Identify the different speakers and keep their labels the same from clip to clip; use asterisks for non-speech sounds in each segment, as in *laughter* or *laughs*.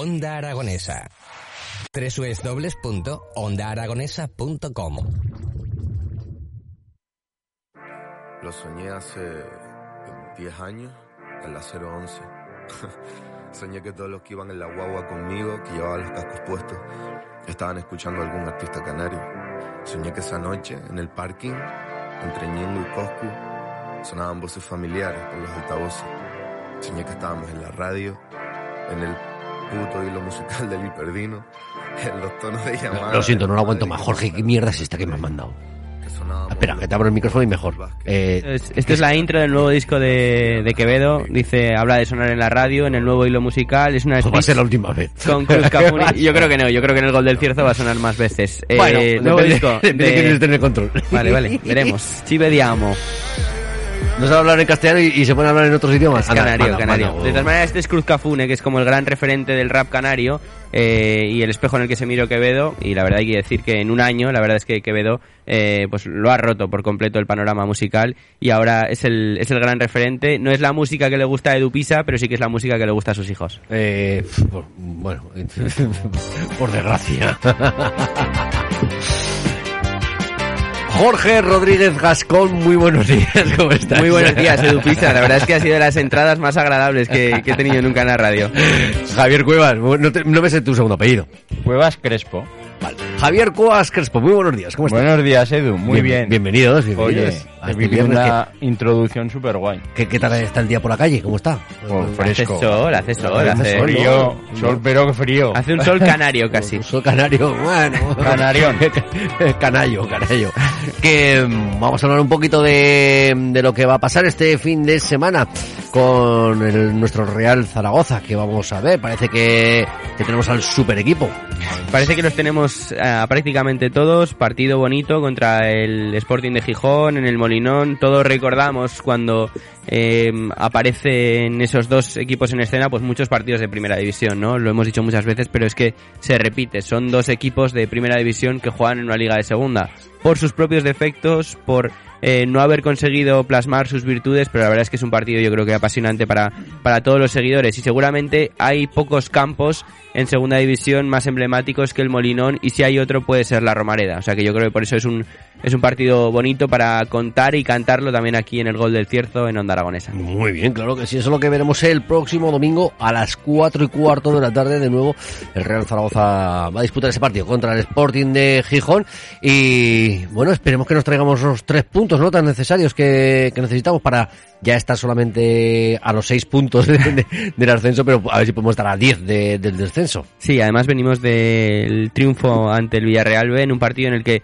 Speaker 1: Onda Aragonesa. www.ondaaragonesa.com
Speaker 2: Lo soñé hace 10 años, en la 011. *laughs* soñé que todos los que iban en la guagua conmigo, que llevaban los cascos puestos, estaban escuchando a algún artista canario. Soñé que esa noche, en el parking, entre Ñengo y Coscu, sonaban voces familiares por los altavoces. Soñé que estábamos en la radio, en el puto hilo musical del hiperdino, *laughs* en los tonos de llamada.
Speaker 3: Lo siento, no lo aguanto más. Jorge, ¿qué mierda es esta que me has mandado? Espera, que te abro el micrófono y mejor. Eh,
Speaker 4: Es- Esta es la intro del nuevo disco de, de Quevedo. Dice, habla de sonar en la radio, en el nuevo hilo musical. Es una
Speaker 3: va a ser la última vez.
Speaker 4: con Cruz *laughs* Cafuni. Yo creo que no, yo creo que en el gol del cierzo va a sonar más veces. Eh,
Speaker 3: Bueno,
Speaker 4: nuevo
Speaker 3: depende-
Speaker 4: disco.
Speaker 3: de esté en el control.
Speaker 4: Vale, vale, veremos. *laughs* Ci vediamo.
Speaker 3: No sabe hablar en castellano y, y se pone a hablar en otros idiomas.
Speaker 4: Es
Speaker 3: Anda,
Speaker 4: canario, canario. De todas maneras, este es Cruz Cafune, que es como el gran referente del rap canario eh, y el espejo en el que se miró Quevedo. Y la verdad hay que decir que en un año, la verdad es que Quevedo eh, pues lo ha roto por completo el panorama musical y ahora es el, es el gran referente. No es la música que le gusta a Edu Pisa, pero sí que es la música que le gusta a sus hijos.
Speaker 3: Eh, por- bueno, *laughs* por desgracia. *laughs* Jorge Rodríguez Gascón, muy buenos días, *laughs* ¿cómo estás?
Speaker 4: Muy buenos días, Edu Pisa. La verdad es que ha sido de las entradas más agradables que, que he tenido nunca en la radio.
Speaker 3: Javier Cuevas, no, te- no me sé tu segundo apellido.
Speaker 5: Cuevas Crespo.
Speaker 3: Vale. Javier Cuevas Crespo, muy buenos días, ¿cómo estás?
Speaker 5: Buenos días, Edu. Muy
Speaker 3: Bien-
Speaker 5: bien.
Speaker 3: Bienvenidos,
Speaker 5: Oye,
Speaker 3: bienvenidos. a
Speaker 5: vivido
Speaker 3: viernes
Speaker 5: una introducción súper guay.
Speaker 3: que- ¿qué, qué tal está el día por la calle? ¿Cómo está?
Speaker 5: Oh,
Speaker 4: Hace
Speaker 5: fresco.
Speaker 4: sol, hace sol, hace
Speaker 3: sol,
Speaker 5: Frío,
Speaker 3: ¿no?
Speaker 5: sol, pero que frío.
Speaker 4: Hace un sol canario *laughs* casi.
Speaker 3: Soy canario, bueno.
Speaker 5: Canarión. *laughs*
Speaker 3: Canayo, canayo. Que mm, vamos a hablar un poquito de, de lo que va a pasar este fin de semana con el- nuestro Real Zaragoza, que vamos a ver. Parece que, que tenemos al super equipo.
Speaker 4: Parece que los tenemos ah, prácticamente todos. Partido bonito contra el Sporting de Gijón, en el Molinón. Todos recordamos cuando eh, aparecen esos dos equipos en escena, pues muchos partidos de primera división, ¿no? Lo hemos dicho muchas veces, pero es que se repite. Son dos equipos de primera división que juegan en una liga de segunda. Por sus propios defectos, por eh, no haber conseguido plasmar sus virtudes, pero la verdad es que es un partido yo creo que apasionante para, para todos los seguidores y seguramente hay pocos campos en segunda división más emblemáticos que el Molinón y si hay otro puede ser la Romareda, o sea que yo creo que por eso es un, es un partido bonito para contar y cantarlo también aquí en el Gol del Cierzo en Onda Aragonesa.
Speaker 3: Muy bien, claro que sí. Eso es lo que veremos el próximo domingo a las cuatro y cuarto de la tarde. De nuevo, el Real Zaragoza va a disputar ese partido contra el Sporting de Gijón. Y bueno, esperemos que nos traigamos los tres puntos no tan necesarios que, necesitamos para ya estar solamente a los seis puntos de- de- del ascenso, pero a ver si podemos estar a diez de- del descenso.
Speaker 4: Sí, además venimos del triunfo ante el Villarreal B en un partido en el que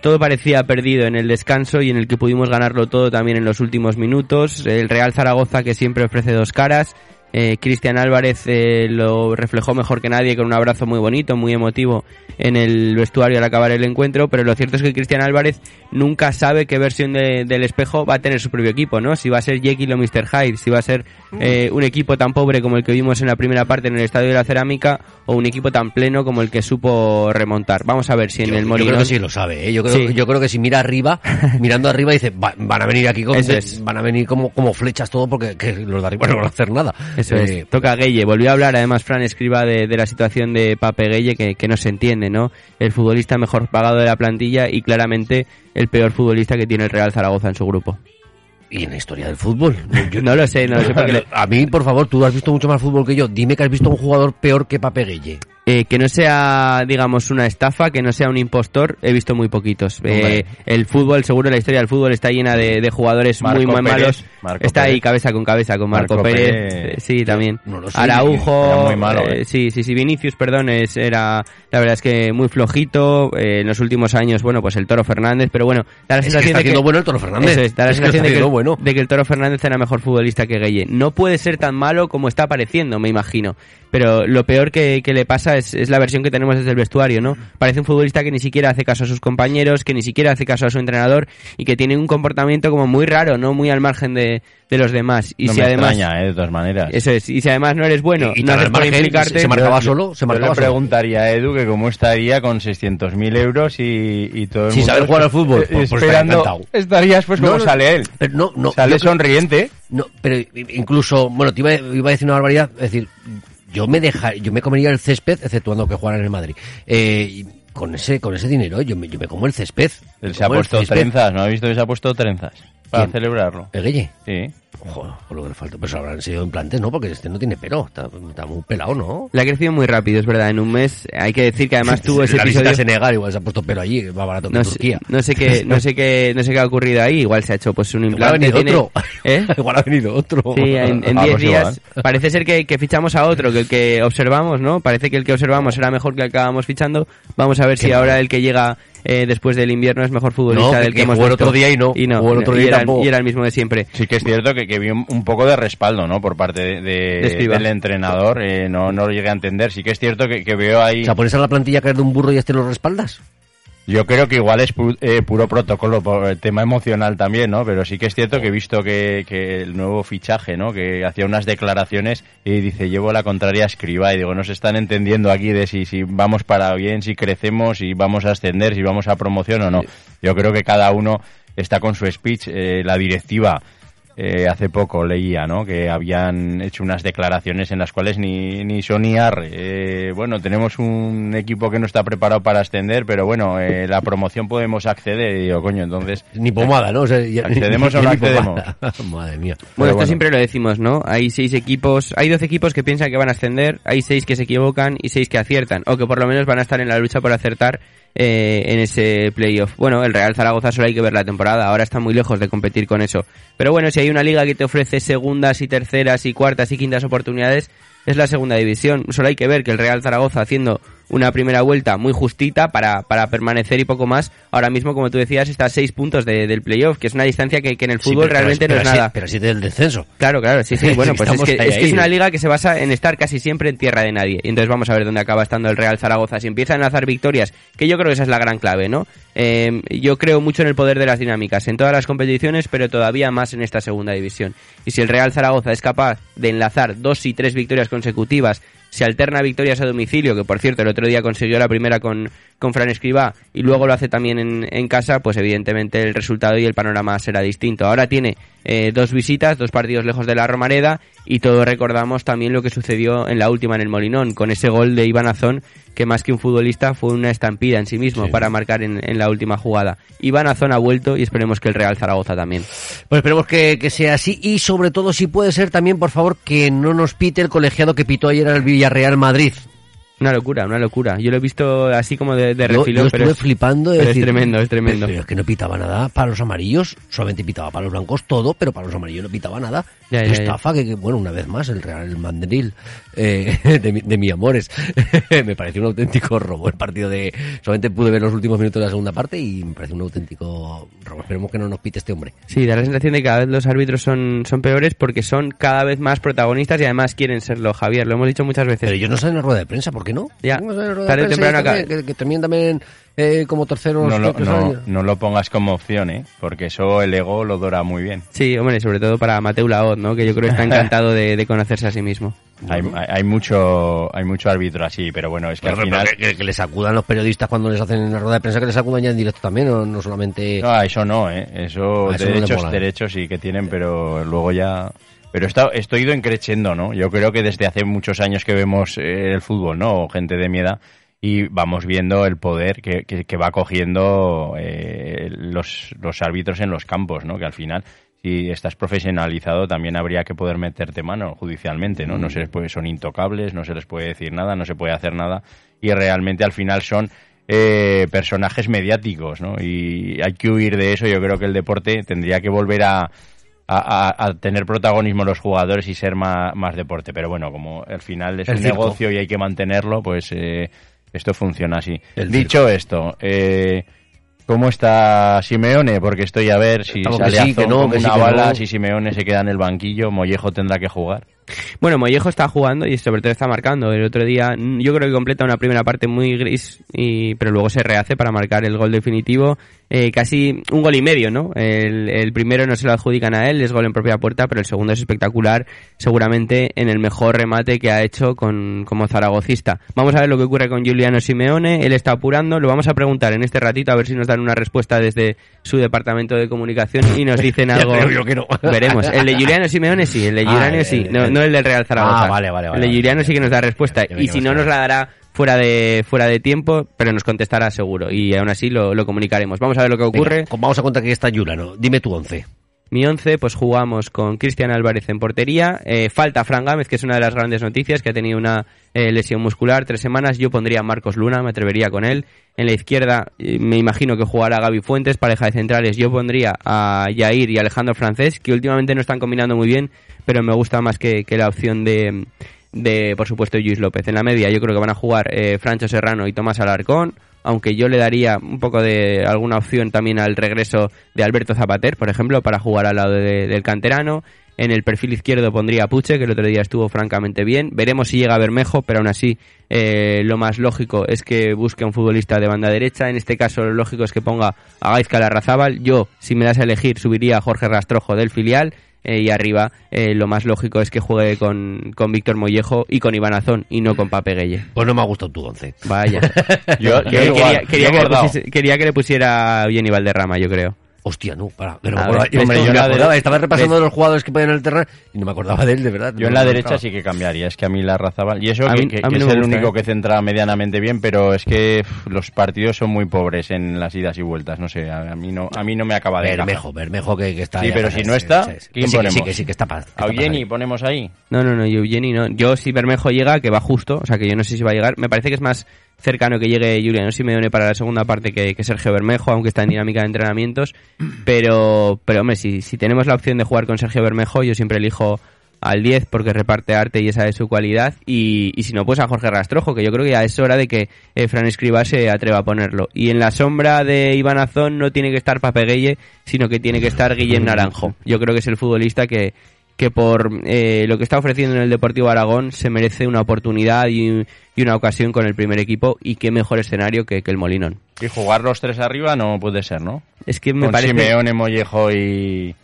Speaker 4: todo parecía perdido en el descanso y en el que pudimos ganarlo todo también en los últimos minutos. El Real Zaragoza que siempre ofrece dos caras. Eh, Cristian Álvarez eh, lo reflejó mejor que nadie con un abrazo muy bonito, muy emotivo en el vestuario al acabar el encuentro, pero lo cierto es que Cristian Álvarez nunca sabe qué versión de- del espejo va a tener su propio equipo, ¿no? Si va a ser Jekyll o Mr. Hyde, si va a ser eh, un equipo tan pobre como el que vimos en la primera parte en el Estadio de la Cerámica o un equipo tan pleno como el que supo remontar. Vamos a ver si en
Speaker 3: Yo,
Speaker 4: el
Speaker 3: yo
Speaker 4: Molinón...
Speaker 3: creo que sí lo sabe, ¿eh? Yo creo,
Speaker 4: Sí.
Speaker 3: yo creo que si mira arriba, *laughs* mirando arriba, dice, "Va- van a venir aquí con,
Speaker 4: es.
Speaker 3: van a venir como, como flechas todo porque que los de arriba no van a hacer nada.
Speaker 4: Eso
Speaker 3: Eh,
Speaker 4: es. Toca Gueye. Volvió a hablar además Fran Escriba de, de la situación de Pape Gueye que, que no se entiende, ¿no? El futbolista mejor pagado de la plantilla y claramente el peor futbolista que tiene el Real Zaragoza en su grupo.
Speaker 3: Y en la historia del fútbol. Yo- *laughs*
Speaker 4: No lo sé, no lo sé *laughs* porque
Speaker 3: A mí, por favor, tú has visto mucho más fútbol que yo. Dime que has visto un jugador peor que Pape Gueye.
Speaker 4: Eh, que no sea, digamos, una estafa, que no sea un impostor, he visto muy poquitos. Eh, el fútbol, seguro la historia del fútbol está llena de, de jugadores
Speaker 5: Marco
Speaker 4: muy, malos.
Speaker 5: Marco
Speaker 4: está ahí cabeza con cabeza con Marco,
Speaker 5: Marco
Speaker 4: Pérez.
Speaker 5: Pérez.
Speaker 4: eh, sí, también.
Speaker 3: No lo sé,
Speaker 4: Araujo.
Speaker 5: muy malo,
Speaker 4: eh,
Speaker 5: eh.
Speaker 4: sí, sí, sí. Vinicius, perdón, es, era, la verdad es que muy flojito. en los últimos años, bueno, pues el Toro Fernández, pero bueno, da la
Speaker 3: Es que
Speaker 4: sensación
Speaker 3: está
Speaker 4: de que.
Speaker 3: haciendo bueno el Toro Fernández.
Speaker 4: Eso da la
Speaker 3: Es que
Speaker 4: sensación
Speaker 3: está
Speaker 4: de, que,
Speaker 3: bueno.
Speaker 4: de que el Toro Fernández era mejor futbolista que Gueye. No puede ser tan malo como está pareciendo, me imagino. Pero lo peor que, que le pasa es, es la versión que tenemos desde el vestuario, ¿no? Parece un futbolista que ni siquiera hace caso a sus compañeros, que ni siquiera hace caso a su entrenador y que tiene un comportamiento como muy raro, ¿no? Muy al margen de, de los demás. Y
Speaker 5: no
Speaker 4: si
Speaker 5: me
Speaker 4: además...
Speaker 5: extraña, eh, de todas maneras.
Speaker 4: Eso es. Y si además no eres bueno,
Speaker 3: Y- y
Speaker 4: no haces por implicarte...
Speaker 3: se- se marcaba
Speaker 5: Yo-
Speaker 3: solo, se
Speaker 5: yo
Speaker 3: marcaba
Speaker 5: le
Speaker 3: solo.
Speaker 5: preguntaría a Edu que cómo estaría con 600.000 euros y, y todo el
Speaker 3: Si
Speaker 5: mundo
Speaker 3: sabe jugar al fútbol, pues- pues
Speaker 5: esperando, estarías pues
Speaker 3: No,
Speaker 5: como
Speaker 3: no,
Speaker 5: sale él.
Speaker 3: Pero no, no.
Speaker 5: sale
Speaker 3: yo
Speaker 5: sonriente.
Speaker 3: No, pero incluso, bueno, te iba, iba a decir una barbaridad, es decir, yo me deja, yo me comería el césped, exceptuando que jugaran en el Madrid. Eh, con ese, con ese dinero, yo me, yo me como el césped.
Speaker 5: Él se ha puesto trenzas, ¿no ha visto que se ha puesto trenzas? Para
Speaker 3: ¿Quién?
Speaker 5: celebrarlo.
Speaker 3: ¿El Guille?
Speaker 5: Sí.
Speaker 3: Joder, por lo que le falta. Pues habrán sido implantes, ¿no? Porque este no tiene pelo. Está, está muy pelado, ¿no?
Speaker 4: Le ha crecido muy rápido, es verdad. En un mes hay que decir que además tuvo ese
Speaker 3: la
Speaker 4: episodio...
Speaker 3: a Senegal, igual se ha puesto pelo allí, va barato que
Speaker 4: No
Speaker 3: en
Speaker 4: sé,
Speaker 3: Turquía.
Speaker 4: no sé qué, *laughs* no sé qué, no sé qué ha ocurrido ahí. Igual se ha hecho pues un
Speaker 3: Igual ha
Speaker 4: implante.
Speaker 3: venido
Speaker 4: tiene-
Speaker 3: otro. *laughs*
Speaker 4: ¿Eh?
Speaker 3: igual ha venido otro.
Speaker 4: Sí, en en *laughs*
Speaker 5: Ah,
Speaker 4: 10
Speaker 5: pues
Speaker 4: días
Speaker 5: igual.
Speaker 4: parece ser que, que fichamos a otro, que el que observamos, ¿no? Parece que el que observamos era mejor que el que acabamos fichando. Vamos a ver
Speaker 3: Qué
Speaker 4: si
Speaker 3: mal.
Speaker 4: ahora el que llega eh, después del invierno es mejor futbolista
Speaker 3: No,
Speaker 4: del que,
Speaker 3: que
Speaker 4: hemos
Speaker 3: jugó el otro día y no.
Speaker 4: Y no,
Speaker 3: Jugó el otro día y
Speaker 4: era,
Speaker 3: tampoco.
Speaker 4: y era el mismo de siempre.
Speaker 5: Sí que es cierto que, que vi un, un poco de respaldo, ¿no? Por parte de, de-
Speaker 4: De Escribá.
Speaker 5: del entrenador. eh, no, no lo llegué a entender. Sí que es cierto que, que veo ahí...
Speaker 3: O sea, pones a la plantilla caer de un burro y este lo respaldas.
Speaker 5: Yo creo que igual es pu- eh, puro protocolo por el tema emocional también, ¿no? Pero sí que es cierto que he visto que, que el nuevo fichaje, ¿no? Que hacía unas declaraciones y dice, llevo la contraria a Escribá. Y digo, no se están entendiendo aquí de si, si vamos para bien, si crecemos, si vamos a ascender, si vamos a promoción o no. Yo creo que cada uno está con su speech. eh, la directiva eh, hace poco leía, ¿no? Que habían hecho unas declaraciones en las cuales ni, ni son ni arre. Eh, bueno, tenemos un equipo que no está preparado para ascender, pero bueno, eh, la promoción podemos acceder. Y digo, coño, entonces...
Speaker 3: Ni pomada, ¿no? O sea, ya-
Speaker 5: ¿Accedemos *laughs* o no
Speaker 3: ni
Speaker 5: accedemos? *laughs*
Speaker 3: Madre mía.
Speaker 4: Bueno,
Speaker 5: Pero
Speaker 4: esto
Speaker 5: bueno.
Speaker 4: siempre lo decimos, ¿no? Hay seis equipos, hay 12 equipos que piensan que van a ascender, hay seis que se equivocan y seis que aciertan, o que por lo menos van a estar en la lucha por acertar eh, en ese playoff. Bueno, el Real Zaragoza solo hay que ver la temporada, ahora está muy lejos de competir con eso. Pero bueno, si hay una liga que te ofrece segundas y terceras y cuartas y quintas oportunidades, es la segunda división. Solo hay que ver que el Real Zaragoza haciendo una primera vuelta muy justita para, para permanecer y poco más, ahora mismo, como tú decías, está a seis puntos de- del playoff, que es una distancia que, que en el
Speaker 3: Sí,
Speaker 4: fútbol realmente
Speaker 3: pero
Speaker 4: no es
Speaker 3: así-
Speaker 4: nada.
Speaker 3: Pero así del descenso.
Speaker 4: Claro, claro, sí, sí. *laughs* Bueno, pues es que,
Speaker 3: ahí,
Speaker 4: es que es
Speaker 3: ahí.
Speaker 4: una liga que se basa en estar casi siempre en tierra de nadie. Y entonces vamos a ver dónde acaba estando el Real Zaragoza. Si empieza a enlazar victorias, que yo creo que esa es la gran clave, ¿no? Eh, yo creo mucho en el poder de las dinámicas, en todas las competiciones, pero todavía más en esta segunda división. Y si el Real Zaragoza es capaz de enlazar dos y tres victorias consecutivas, se alterna victorias a domicilio, que por cierto el otro día consiguió la primera con, con Fran Escribá y luego lo hace también en, en casa, pues evidentemente el resultado y el panorama será distinto. Ahora tiene eh, dos visitas, dos partidos lejos de la Romareda y todos recordamos también lo que sucedió en la última en el Molinón, con ese gol de Iván Azón, que más que un futbolista fue una estampida en sí mismo para marcar en, en la última jugada. Iván Azón ha vuelto y esperemos que el Real Zaragoza también.
Speaker 3: Pues esperemos que, que sea así y sobre todo si puede ser también, por favor, que no nos pite el colegiado que pitó ayer al Villarreal Madrid.
Speaker 4: Una locura, una locura. Yo lo he visto así como de, de refilón,
Speaker 3: yo
Speaker 4: pero es-
Speaker 3: flipando de
Speaker 4: pero es tremendo, es tremendo.
Speaker 3: Pero, es que no pitaba nada para los amarillos, solamente pitaba para los blancos todo, pero para los amarillos no pitaba nada.
Speaker 4: Ya,
Speaker 3: Qué
Speaker 4: ya, ya.
Speaker 3: estafa, que, que, bueno, una vez más, el Real Madrid eh, *laughs* de, mi, de mi amores. *laughs* me pareció un auténtico robo el partido de... Solamente pude ver los últimos minutos de la segunda parte y me pareció un auténtico robo. Esperemos que no nos pite este hombre.
Speaker 4: Sí, da la sensación de que cada vez los árbitros son, son peores porque son cada vez más protagonistas y además quieren serlo, Javier. Lo hemos dicho muchas veces.
Speaker 3: Pero ellos no salen en la rueda de prensa, ¿por qué no?
Speaker 4: Ya.
Speaker 3: No salen en la rueda
Speaker 4: Tarde
Speaker 3: de prensa
Speaker 4: temprano
Speaker 3: y también, que, que terminen también eh, como terceros.
Speaker 5: No lo, no,
Speaker 3: años.
Speaker 5: no lo pongas como opción, ¿eh? Porque eso el ego lo dora muy bien.
Speaker 4: Sí, hombre, sobre todo para Mateu Laot, ¿no? Que yo creo que está encantado de, de conocerse a sí mismo.
Speaker 5: Hay, hay, hay mucho hay mucho árbitro así, pero bueno, es que
Speaker 3: Pero,
Speaker 5: al final...
Speaker 3: que, que- que les sacudan los periodistas cuando les hacen en la rueda de prensa, que les sacudan ya en directo también, no, no solamente...
Speaker 5: No, eso no, ¿eh? Eso,
Speaker 3: Ah, eso no le
Speaker 5: derechos, derechos sí que tienen, pero luego ya... Pero está, estoy ido creciendo, ¿no? Yo creo que desde hace muchos años que vemos eh, el fútbol, ¿no? O gente de mi edad, y vamos viendo el poder que, que, que va cogiendo eh, los, los árbitros en los campos, ¿no? Que al final, si estás profesionalizado, también habría que poder meterte mano judicialmente, ¿no? No se les puede, son intocables, no se les puede decir nada, no se puede hacer nada, y realmente al final son eh, personajes mediáticos, ¿no? Y hay que huir de eso. Yo creo que el deporte tendría que volver a, a, tener protagonismo los jugadores y ser más, más deporte. Pero bueno, como al final es
Speaker 3: El
Speaker 5: un
Speaker 3: circo.
Speaker 5: negocio y hay que mantenerlo, pues eh, esto funciona así.
Speaker 3: El
Speaker 5: Dicho esto, eh, ¿cómo está Simeone? Porque estoy a ver si
Speaker 3: Estamos que
Speaker 5: sale
Speaker 3: sí, que no, que sí,
Speaker 5: una
Speaker 3: que
Speaker 5: bala,
Speaker 3: no.
Speaker 5: si Simeone se queda en el banquillo, Mollejo tendrá que jugar.
Speaker 4: Bueno, Mollejo está jugando y sobre todo está marcando. El otro día mm, yo creo que completa una primera parte muy gris, y, pero luego se rehace para marcar el gol definitivo. Eh, casi un gol y medio, ¿no? El, el primero no se lo adjudican a él, es gol en propia puerta, pero el segundo es espectacular, seguramente en el mejor remate que ha hecho con, como zaragocista. Vamos a ver lo que ocurre con Giuliano Simeone, él está apurando, lo vamos a preguntar en este ratito a ver si nos dan una respuesta desde su departamento de comunicación y nos dicen *laughs* algo.
Speaker 3: creo yo que no.
Speaker 4: Veremos. El de Giuliano Simeone sí, el de
Speaker 3: Ah,
Speaker 4: Giuliano
Speaker 3: el-
Speaker 4: sí. No, no el del Real Zaragoza.
Speaker 3: Ah, vale, vale, vale,
Speaker 4: El de sí que nos da respuesta. Y si no, nos la dará fuera de, fuera de tiempo, pero nos contestará seguro. Y aún así lo, lo comunicaremos. Vamos a ver lo que ocurre.
Speaker 3: Venga, vamos a contar que está Yulano. Dime tu once.
Speaker 4: Mi 11, pues jugamos con Cristian Álvarez en portería. Eh, falta Fran Gámez, que es una de las grandes noticias, que ha tenido una eh, lesión muscular, tres semanas. Yo pondría a Marcos Luna, me atrevería con él. En la izquierda, eh, me imagino que jugará Gaby Fuentes, pareja de centrales. Yo pondría a Yair y Alejandro Francés, que últimamente no están combinando muy bien, pero me gusta más que, que la opción de, de, por supuesto, Luis López. En la media, yo creo que van a jugar eh, Francho Serrano y Tomás Alarcón aunque yo le daría un poco de alguna opción también al regreso de Alberto Zapater, por ejemplo, para jugar al lado de- del canterano. En el perfil izquierdo pondría a Puche, que el otro día estuvo francamente bien. Veremos si llega Bermejo, pero aún así eh, lo más lógico es que busque a un futbolista de banda derecha. En este caso lo lógico es que ponga a Gaizka Larrazábal. Yo, si me das a elegir, subiría a Jorge Rastrojo del filial. Eh, y arriba eh, lo más lógico es que juegue con, con Víctor Mollejo y con Iván Azón y no con Pape Gueye.
Speaker 3: Pues no me ha gustado tu once.
Speaker 4: Vaya. *laughs*
Speaker 5: Yo,
Speaker 4: quería, quería que pusiese- quería que le pusiera Jenny Valderrama, yo creo.
Speaker 3: Hostia, no, para. que no
Speaker 4: A
Speaker 3: me acordaba.
Speaker 4: ver,
Speaker 3: Hombre,
Speaker 5: yo
Speaker 3: me acordaba, estaba repasando
Speaker 5: ves-
Speaker 3: los jugadores que podían en el terreno y no me acordaba de él, de verdad.
Speaker 5: Yo en la derecha sí que cambiaría, es que a mí la Razabal, y eso
Speaker 4: A
Speaker 5: que,
Speaker 4: mí-
Speaker 5: que-
Speaker 4: a mí
Speaker 5: que
Speaker 4: no
Speaker 5: es el único
Speaker 4: ¿eh?
Speaker 5: que centra medianamente bien, pero es que pff, los partidos son muy pobres en las idas y vueltas, no sé, a, a mí no a mí no me acaba de encajar.
Speaker 3: Bermejo, Bermejo que, que está
Speaker 5: Sí, pero si no está. ¿quién
Speaker 3: Que sí, que
Speaker 5: ponemos?
Speaker 3: sí, que sí, que está pa- que está
Speaker 5: A Eugeni ponemos ahí.
Speaker 4: No, no, no, yo Jenny no. Yo si Bermejo llega, que va justo, o sea que yo no sé si va a llegar. Me parece que es más cercano que llegue Juliano Simeone para la segunda parte que, que Sergio Bermejo, aunque está en dinámica de entrenamientos. *clears throat* Pero, pero hombre, si, si tenemos la opción de jugar con Sergio Bermejo, yo siempre elijo al 10 porque reparte arte y esa es su cualidad. Y, y si no, pues a Jorge Rastrojo, que yo creo que ya es hora de que eh, Fran Escribá se atreva a ponerlo. Y en la sombra de Iván Azón no tiene que estar Pape Gueye, sino que tiene que estar Guillem Naranjo. Yo creo que es el futbolista que, que por eh, lo que está ofreciendo en el Deportivo Aragón se merece una oportunidad y, y una ocasión con el primer equipo y qué mejor escenario que, que el Molinón.
Speaker 5: Y jugar los tres arriba no puede ser, ¿no?
Speaker 4: Es que me
Speaker 5: Con
Speaker 4: parece...
Speaker 5: Simeone, Mollejo y...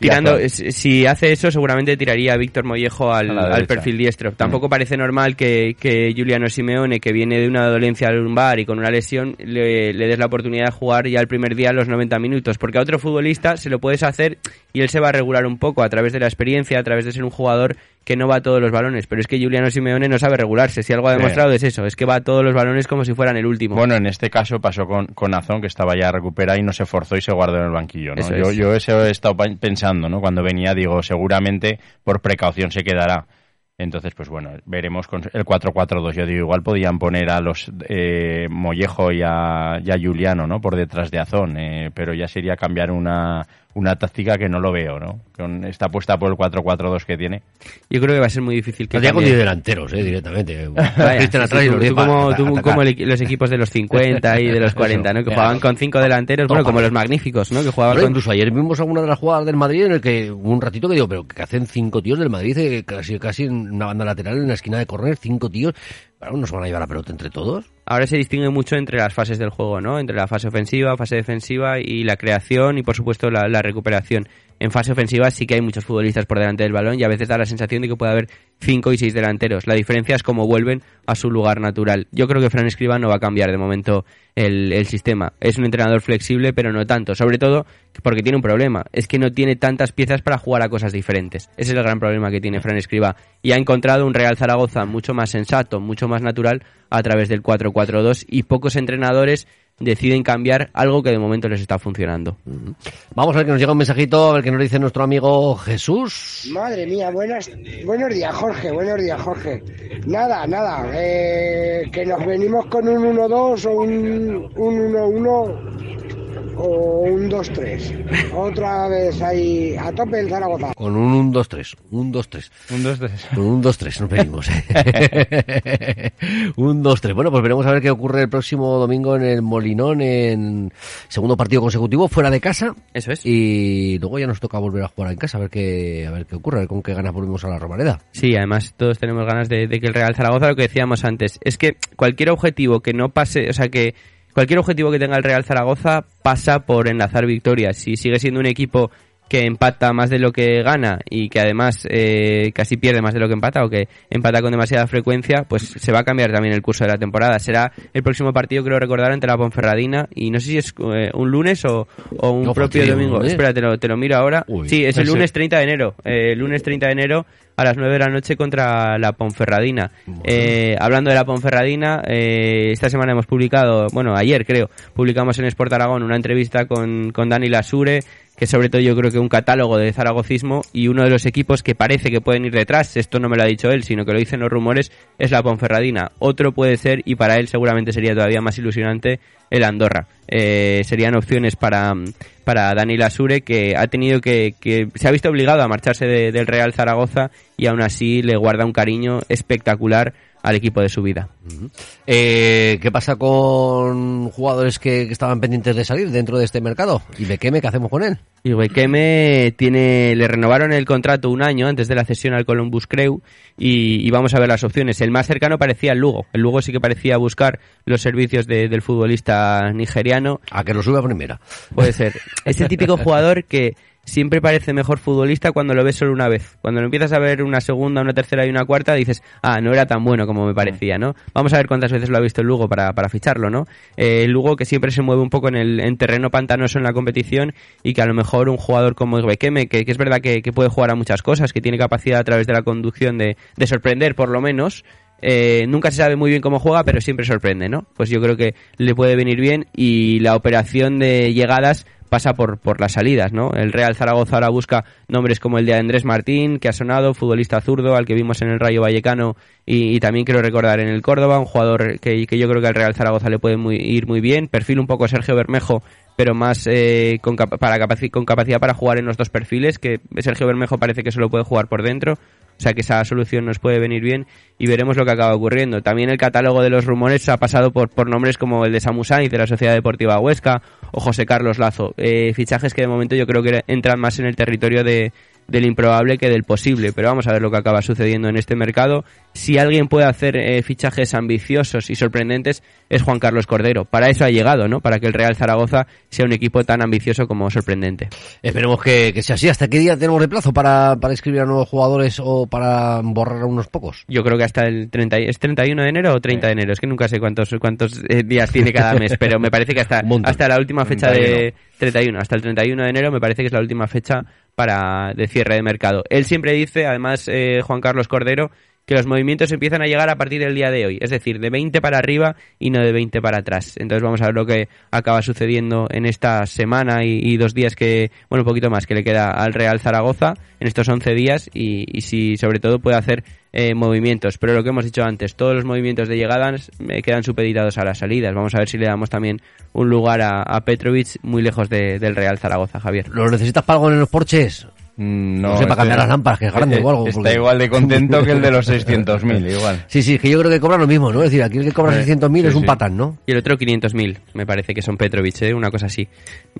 Speaker 4: Tirando, si hace eso, seguramente tiraría a Víctor Mollejo al,
Speaker 5: A
Speaker 4: perfil diestro. Tampoco parece normal que, que Juliano Simeone, que viene de una dolencia lumbar y con una lesión, le, le des la oportunidad de jugar ya el primer día los 90 minutos. Porque a otro futbolista se lo puedes hacer y él se va a regular un poco a través de la experiencia, a través de ser un jugador que no va a todos los balones. Pero es que Juliano Simeone no sabe regularse. Si algo ha
Speaker 5: Sí.
Speaker 4: demostrado es eso, es que va a todos los balones como si fueran el último.
Speaker 5: Bueno, en este caso pasó con, con Azón, que estaba ya recuperado y no se forzó y se guardó en el banquillo, ¿no?
Speaker 4: Eso
Speaker 5: yo,
Speaker 4: es.
Speaker 5: yo eso he estado pensando, ¿no? Cuando venía, digo, seguramente por precaución se quedará. Entonces, pues bueno, veremos con el 4-4-2. Yo digo, igual podían poner a los eh, Mollejo y a, y a Juliano, ¿no? Por detrás de Azón, eh, pero ya sería cambiar una, una táctica que no lo veo, ¿no? Con esta apuesta por el 4-4-2 que tiene.
Speaker 4: Yo creo que va a ser muy difícil que
Speaker 3: Tendría con
Speaker 4: cambie.
Speaker 3: 10 delanteros, eh, directamente.
Speaker 4: Vaya,
Speaker 3: Cristian
Speaker 4: sí,
Speaker 3: atrás y
Speaker 4: tú,
Speaker 3: los 10
Speaker 4: tú como, tú como el los equipos de los 50 y de los 40, ¿no? Que jugaban con cinco delanteros, bueno, como los magníficos, ¿no? Que jugaban con...
Speaker 3: incluso ayer vimos alguna de las jugadas del Madrid en el que hubo un ratito que digo, pero que hacen cinco tíos del Madrid, eh, casi, casi en una banda lateral, en la esquina de córner, cinco tíos. Claro, ¿no se van a llevar la pelota entre todos?
Speaker 4: Ahora se distingue mucho entre las fases del juego, ¿no? Entre la fase ofensiva, fase defensiva y la creación y, por supuesto, la recuperación. En fase ofensiva sí que hay muchos futbolistas por delante del balón y a veces da la sensación de que puede haber cinco y seis delanteros. La diferencia es cómo vuelven a su lugar natural. Yo creo que Fran Escriba no va a cambiar de momento el, el sistema. Es un entrenador flexible, pero no tanto. Sobre todo porque tiene un problema. Es que no tiene tantas piezas para jugar a cosas diferentes. Ese es el gran problema que tiene Fran Escriba. Y ha encontrado un Real Zaragoza mucho más sensato, mucho más natural a través del 4-4-2 y pocos entrenadores deciden cambiar algo que de momento les está funcionando.
Speaker 3: Vamos a ver que nos llega un mensajito, a ver qué nos dice nuestro amigo Jesús.
Speaker 6: Madre mía, buenas, buenos días Jorge, buenos días Jorge. Nada, nada, eh, que nos venimos con un 1-2 o un, un 1-1 o un 2-3. Otra vez ahí a tope el Zaragoza.
Speaker 3: Con un 1-2-3, un 2-3.
Speaker 5: Un 2-3.
Speaker 3: Con un 2-3 nos venimos. ¿eh? *laughs* *laughs* un 2-3. Bueno, pues veremos a ver qué ocurre el próximo domingo en el Molinón, en segundo partido consecutivo, fuera de casa.
Speaker 4: Eso es.
Speaker 3: Y luego ya nos toca volver a jugar en casa, a ver qué, a ver qué ocurre, a ver con qué ganas volvemos a la Romareda.
Speaker 4: Sí, además todos tenemos ganas de, de que el Real Zaragoza, lo que decíamos antes, es que cualquier objetivo que no pase, o sea que cualquier objetivo que tenga el Real Zaragoza pasa por enlazar victorias. Si sigue siendo un equipo que empata más de lo que gana y que además eh, casi pierde más de lo que empata o que empata con demasiada frecuencia, pues se va a cambiar también el curso de la temporada. Será el próximo partido, creo recordar, ante la Ponferradina y no sé si es eh, un lunes o, o un
Speaker 3: No,
Speaker 4: propio domingo. Espera, te lo, te lo miro ahora.
Speaker 3: Uy.
Speaker 4: sí, es el lunes 30 de enero. Eh, lunes 30 de enero a las 9 de la noche contra la Ponferradina. Eh, hablando de la Ponferradina, eh, esta semana hemos publicado, bueno, ayer creo, publicamos en Sport Aragón una entrevista con, con Dani Lasure, que sobre todo yo creo que un catálogo de zaragocismo y uno de los equipos que parece que pueden ir detrás, esto no me lo ha dicho él, sino que lo dicen los rumores, es la Ponferradina. Otro puede ser, y para él seguramente sería todavía más ilusionante, el Andorra. Eh, serían opciones para, para Dani Lasure, que ha tenido que, que se ha visto obligado a marcharse de- del Real Zaragoza y aún así le guarda un cariño espectacular al equipo de su vida.
Speaker 3: Eh, ¿Qué pasa con jugadores que, que estaban pendientes de salir dentro de este mercado? ¿Y Bekeme qué hacemos con él?
Speaker 4: Y Bekeme tiene, le renovaron el contrato un año antes de la cesión al Columbus Crew y, y vamos a ver las opciones. El más cercano parecía el Lugo. El Lugo sí que parecía buscar los servicios de- del futbolista nigeriano.
Speaker 3: A que lo sube a primera.
Speaker 4: Puede ser. *laughs* Ese típico jugador que siempre parece mejor futbolista cuando lo ves solo una vez. Cuando lo empiezas a ver una segunda, una tercera y una cuarta, dices, ah, no era tan bueno como me parecía, ¿no? Vamos a ver cuántas veces lo ha visto el Lugo para, para ficharlo, ¿no? Eh, Lugo que siempre se mueve un poco en el en terreno pantanoso en la competición y que a lo mejor un jugador como Bekeme, que, que es verdad que, que puede jugar a muchas cosas, que tiene capacidad a través de la conducción de, de sorprender por lo menos, eh, nunca se sabe muy bien cómo juega, pero siempre sorprende, ¿no? Pues yo creo que le puede venir bien y la operación de llegadas pasa por, por las salidas, ¿no? El Real Zaragoza ahora busca nombres como el de Andrés Martín, que ha sonado, futbolista zurdo, al que vimos en el Rayo Vallecano y, también quiero recordar en el Córdoba, un jugador que, que yo creo que al Real Zaragoza le puede muy- ir muy bien, perfil un poco Sergio Bermejo, pero más eh, con, para capaci- con capacidad para jugar en los dos perfiles, que Sergio Bermejo parece que solo puede jugar por dentro, o sea que esa solución nos puede venir bien y veremos lo que acaba ocurriendo. También el catálogo de los rumores ha pasado por, por nombres como el de Samu Sainz de la Sociedad Deportiva Huesca o José Carlos Lazo. Eh, fichajes que de momento yo creo que entran más en el territorio de, del improbable que del posible, pero vamos a ver lo que acaba sucediendo en este mercado. Si alguien puede hacer eh, fichajes ambiciosos y sorprendentes es Juan Carlos Cordero. Para eso ha llegado, ¿no? Para que el Real Zaragoza sea un equipo tan ambicioso como sorprendente.
Speaker 3: Esperemos que, que sea así. ¿Hasta qué día tenemos de plazo para, para inscribir a nuevos jugadores o para borrar a unos pocos?
Speaker 4: Yo creo que hasta el 30, y- ¿es 31 de enero o 30 de enero, es que nunca sé cuántos cuántos eh, días tiene cada mes, *laughs* pero me parece que hasta, hasta la última fecha de 31, hasta el 31 de enero me parece que es la última fecha para de cierre de mercado. Él siempre dice, además eh, Juan Carlos Cordero, que los movimientos empiezan a llegar a partir del día de hoy, es decir, de 20 para arriba y no de 20 para atrás. Entonces vamos a ver lo que acaba sucediendo en esta semana y, dos días que, bueno, un poquito más que le queda al Real Zaragoza en estos 11 días y, si sobre todo puede hacer eh, movimientos. Pero lo que hemos dicho antes, todos los movimientos de llegadas eh, quedan supeditados a las salidas. Vamos a ver si le damos también un lugar a, a Petrovic muy lejos de- del Real Zaragoza, Javier.
Speaker 3: ¿Lo necesitas para algo en los porches?
Speaker 5: Mm,
Speaker 3: No sé, para
Speaker 5: este-
Speaker 3: cambiar las lámparas, que es grande
Speaker 5: eh,
Speaker 3: o algo,
Speaker 5: Está
Speaker 3: porque-
Speaker 5: igual de contento que el de los 600.000, *laughs* igual.
Speaker 3: Sí, sí, es que yo creo que cobran lo mismo, ¿no? Es decir, aquí el que cobra
Speaker 5: Eh,
Speaker 3: 600.000
Speaker 5: sí,
Speaker 3: es un
Speaker 5: sí.
Speaker 3: patán, ¿no?
Speaker 4: Y el otro 500.000, me parece que son Petrovic, ¿eh? una cosa así.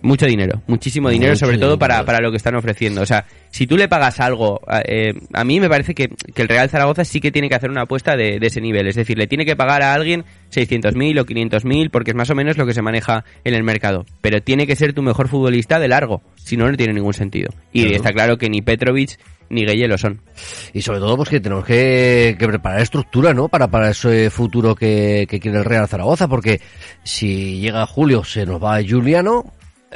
Speaker 4: Mucho dinero, muchísimo dinero,
Speaker 3: Mucho
Speaker 4: sobre todo para, para lo que están ofreciendo. O sea, si tú le pagas algo, a- eh, a mí me parece que, que el Real Zaragoza sí que tiene que hacer una apuesta de, de ese nivel. Es decir, le tiene que pagar a alguien 600.000 o 500.000, porque es más o menos lo que se maneja en el mercado. Pero tiene que ser tu mejor futbolista de largo, si no, no tiene ningún sentido. Y
Speaker 3: Claro.
Speaker 4: está claro que ni Petrovic ni Gueye lo son.
Speaker 3: Y sobre todo, pues que tenemos que, que preparar estructura, ¿no? Para, para ese futuro que, que quiere el Real Zaragoza, porque si llega julio se nos va Juliano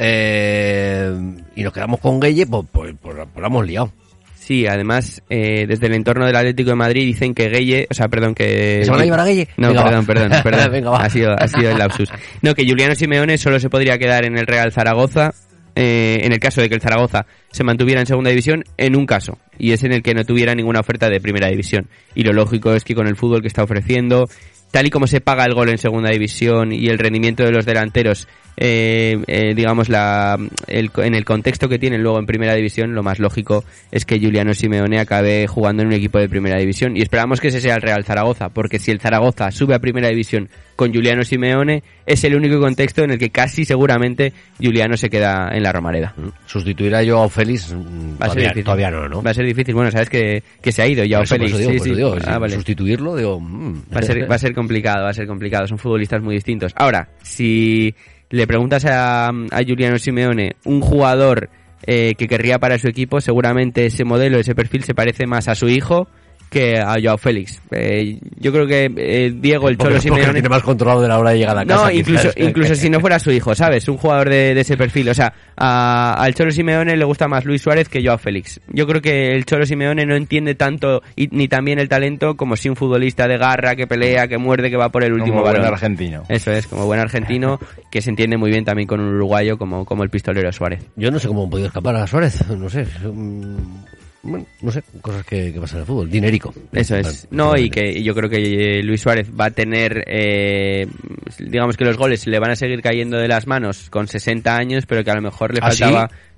Speaker 3: eh, y nos quedamos con Gueye, pues, pues, pues, pues la hemos liado.
Speaker 4: Sí, además, eh, desde el entorno del Atlético de Madrid dicen que Gueye, o sea, perdón, que...
Speaker 3: ¿Se van a llevar a Gueye?
Speaker 4: No,
Speaker 3: Venga,
Speaker 4: perdón, perdón, *laughs* perdón.
Speaker 3: Venga.
Speaker 4: Ha sido, ha sido el lapsus. No, que Juliano Simeone solo se podría quedar en el Real Zaragoza eh, en el caso de que el Zaragoza se mantuviera en segunda división en un caso y es en el que no tuviera ninguna oferta de primera división y lo lógico es que con el fútbol que está ofreciendo tal y como se paga el gol en segunda división y el rendimiento de los delanteros eh, eh, digamos la el- en el contexto que tienen luego en primera división lo más lógico es que Juliano Simeone acabe jugando en un equipo de primera división. Y esperamos que ese sea el Real Zaragoza porque si el Zaragoza sube a primera división con Juliano Simeone es el único contexto en el que casi seguramente Juliano se queda en la Romareda
Speaker 3: Sustituir a Joao Félix mm,
Speaker 4: Va a ser difícil.
Speaker 3: todavía no, ¿no?
Speaker 4: Va a ser difícil. Bueno, sabes que, que se ha ido
Speaker 3: por
Speaker 4: Félix.
Speaker 3: digo,
Speaker 4: Sí, sí.
Speaker 3: digo,
Speaker 4: Ah, vale.
Speaker 3: Sustituirlo, digo... mm.
Speaker 4: Va a ser, va a ser complicado, va a ser complicado. Son futbolistas muy distintos. Ahora, si le preguntas a, a Juliano Simeone, un jugador eh, que querría para su equipo, seguramente ese modelo, ese perfil se parece más a su hijo que a Joao Félix. Eh, yo creo que eh, Diego, el Cholo
Speaker 3: porque
Speaker 4: Simeone...
Speaker 3: tiene más controlado de la hora de llegar a casa.
Speaker 4: No, incluso,
Speaker 3: quizás.
Speaker 4: incluso si no fuera su hijo, ¿sabes? Un jugador de, de ese perfil. O sea, a- al Cholo Simeone le gusta más Luis Suárez que Joao Félix. Yo creo que el Cholo Simeone no entiende tanto y, ni también el talento como si un futbolista de garra, que pelea, que muerde, que va por el último
Speaker 5: Como buen argentino.
Speaker 4: Eso es, como buen argentino, que se entiende muy bien también con un uruguayo como, como el pistolero Suárez.
Speaker 3: Yo no sé cómo han podido escapar a Suárez, no sé. Bueno, no sé, cosas que, que pasan en el fútbol. Dinérico.
Speaker 4: Eso es. No, y que yo creo que eh, Luis Suárez va a tener, eh, digamos que los goles le van a seguir cayendo de las manos con 60 años, pero que a lo mejor le
Speaker 3: ¿Ah, sí?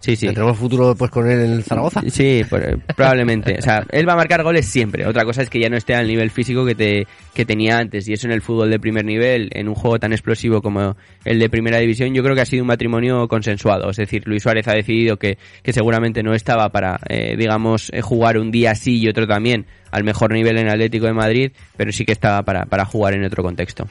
Speaker 4: Sí, sí.
Speaker 3: ¿Tenemos futuro pues con él en el Zaragoza?
Speaker 4: Sí, eh, probablemente. O sea, él va a marcar goles siempre. Otra cosa es que ya no esté al nivel físico que, te, que tenía antes. Y eso en el fútbol de primer nivel, en un juego tan explosivo como el de primera división, yo creo que ha sido un matrimonio consensuado. Es decir, Luis Suárez ha decidido que, que seguramente no estaba para, eh, digamos, eh, jugar un día sí y otro también al mejor nivel en Atlético de Madrid, pero sí que estaba para, para jugar en otro contexto.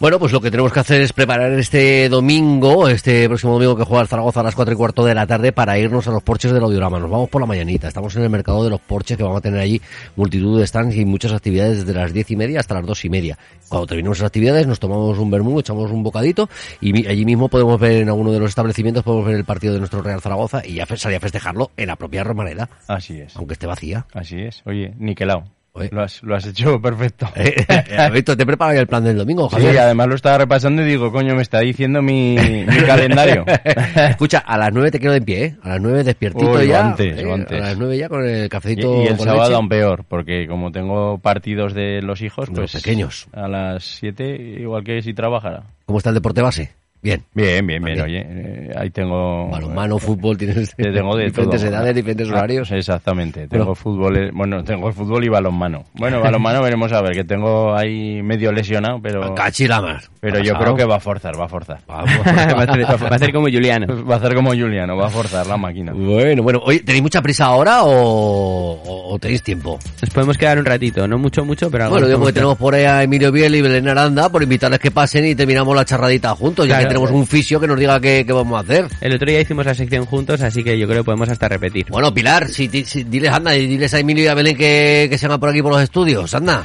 Speaker 3: Bueno, pues lo que tenemos que hacer es preparar este domingo, este próximo domingo que juega el Zaragoza a las cuatro y cuarto de la tarde para irnos a los porches del Audiorama. Nos vamos por la mañanita. Estamos en el mercado de los porches que vamos a tener allí multitud de stands y muchas actividades desde las diez y media hasta las dos y media. Cuando terminemos las actividades nos tomamos un vermú, echamos un bocadito y allí mismo podemos ver en alguno de los establecimientos, podemos ver el partido de nuestro Real Zaragoza y ya salir a festejarlo en la propia Romareda,
Speaker 5: Así es.
Speaker 3: aunque esté vacía.
Speaker 5: Así es. Oye, niquelao.
Speaker 3: Oye.
Speaker 5: Lo has, lo has hecho *laughs* perfecto.
Speaker 3: Eh, Víctor, te preparas ya el plan del domingo,
Speaker 5: Sí,
Speaker 3: Javier.
Speaker 5: además lo estaba repasando y digo, coño, me está diciendo mi, mi calendario. *laughs*
Speaker 3: Escucha, a las nueve te quedo de pie, ¿eh? A las nueve despiertito
Speaker 5: Uy,
Speaker 3: ya.
Speaker 5: antes,
Speaker 3: ¿eh?
Speaker 5: antes.
Speaker 3: A las nueve ya con el cafecito.
Speaker 5: y el
Speaker 3: con
Speaker 5: sábado
Speaker 3: leche.
Speaker 5: aún peor, porque como tengo partidos de los hijos,
Speaker 3: De los
Speaker 5: pues
Speaker 3: pequeños.
Speaker 5: a las 7, igual que si trabajara.
Speaker 3: ¿Cómo está el deporte base? Bien.
Speaker 5: Bien, bien, bien, oye, eh, ahí tengo...
Speaker 3: Balonmano, fútbol, tienes *laughs*
Speaker 5: Te tengo de
Speaker 3: diferentes
Speaker 5: todo.
Speaker 3: edades, diferentes
Speaker 5: Ah,
Speaker 3: horarios.
Speaker 5: Exactamente. Tengo fútbol, eh, bueno, tengo fútbol y balonmano. Bueno, balonmano *laughs* veremos a ver, que tengo ahí medio lesionado, pero
Speaker 3: Cachilamas.
Speaker 5: pero yo creo que va a forzar, va a forzar.
Speaker 4: va, a hacer, *laughs* va a hacer como Juliano.
Speaker 5: Va a hacer como Juliano, va a forzar la máquina.
Speaker 3: Bueno, bueno. Oye, ¿tenéis mucha prisa ahora o, o- o tenéis tiempo?
Speaker 4: Nos podemos quedar un ratito, no mucho, mucho, pero
Speaker 3: Bueno, digo que tenemos por ahí a Emilio Biel y Belén Aranda por invitarles que pasen y terminamos la charradita juntos, ya
Speaker 4: Claro.
Speaker 3: que tenemos un fisio que nos diga qué, qué vamos a hacer.
Speaker 4: El otro día hicimos la sección juntos, así que yo creo que podemos hasta repetir.
Speaker 3: Bueno, Pilar, si, si- diles, anda, y diles a Emilio y a Belén que, que se hagan por aquí por los estudios, anda.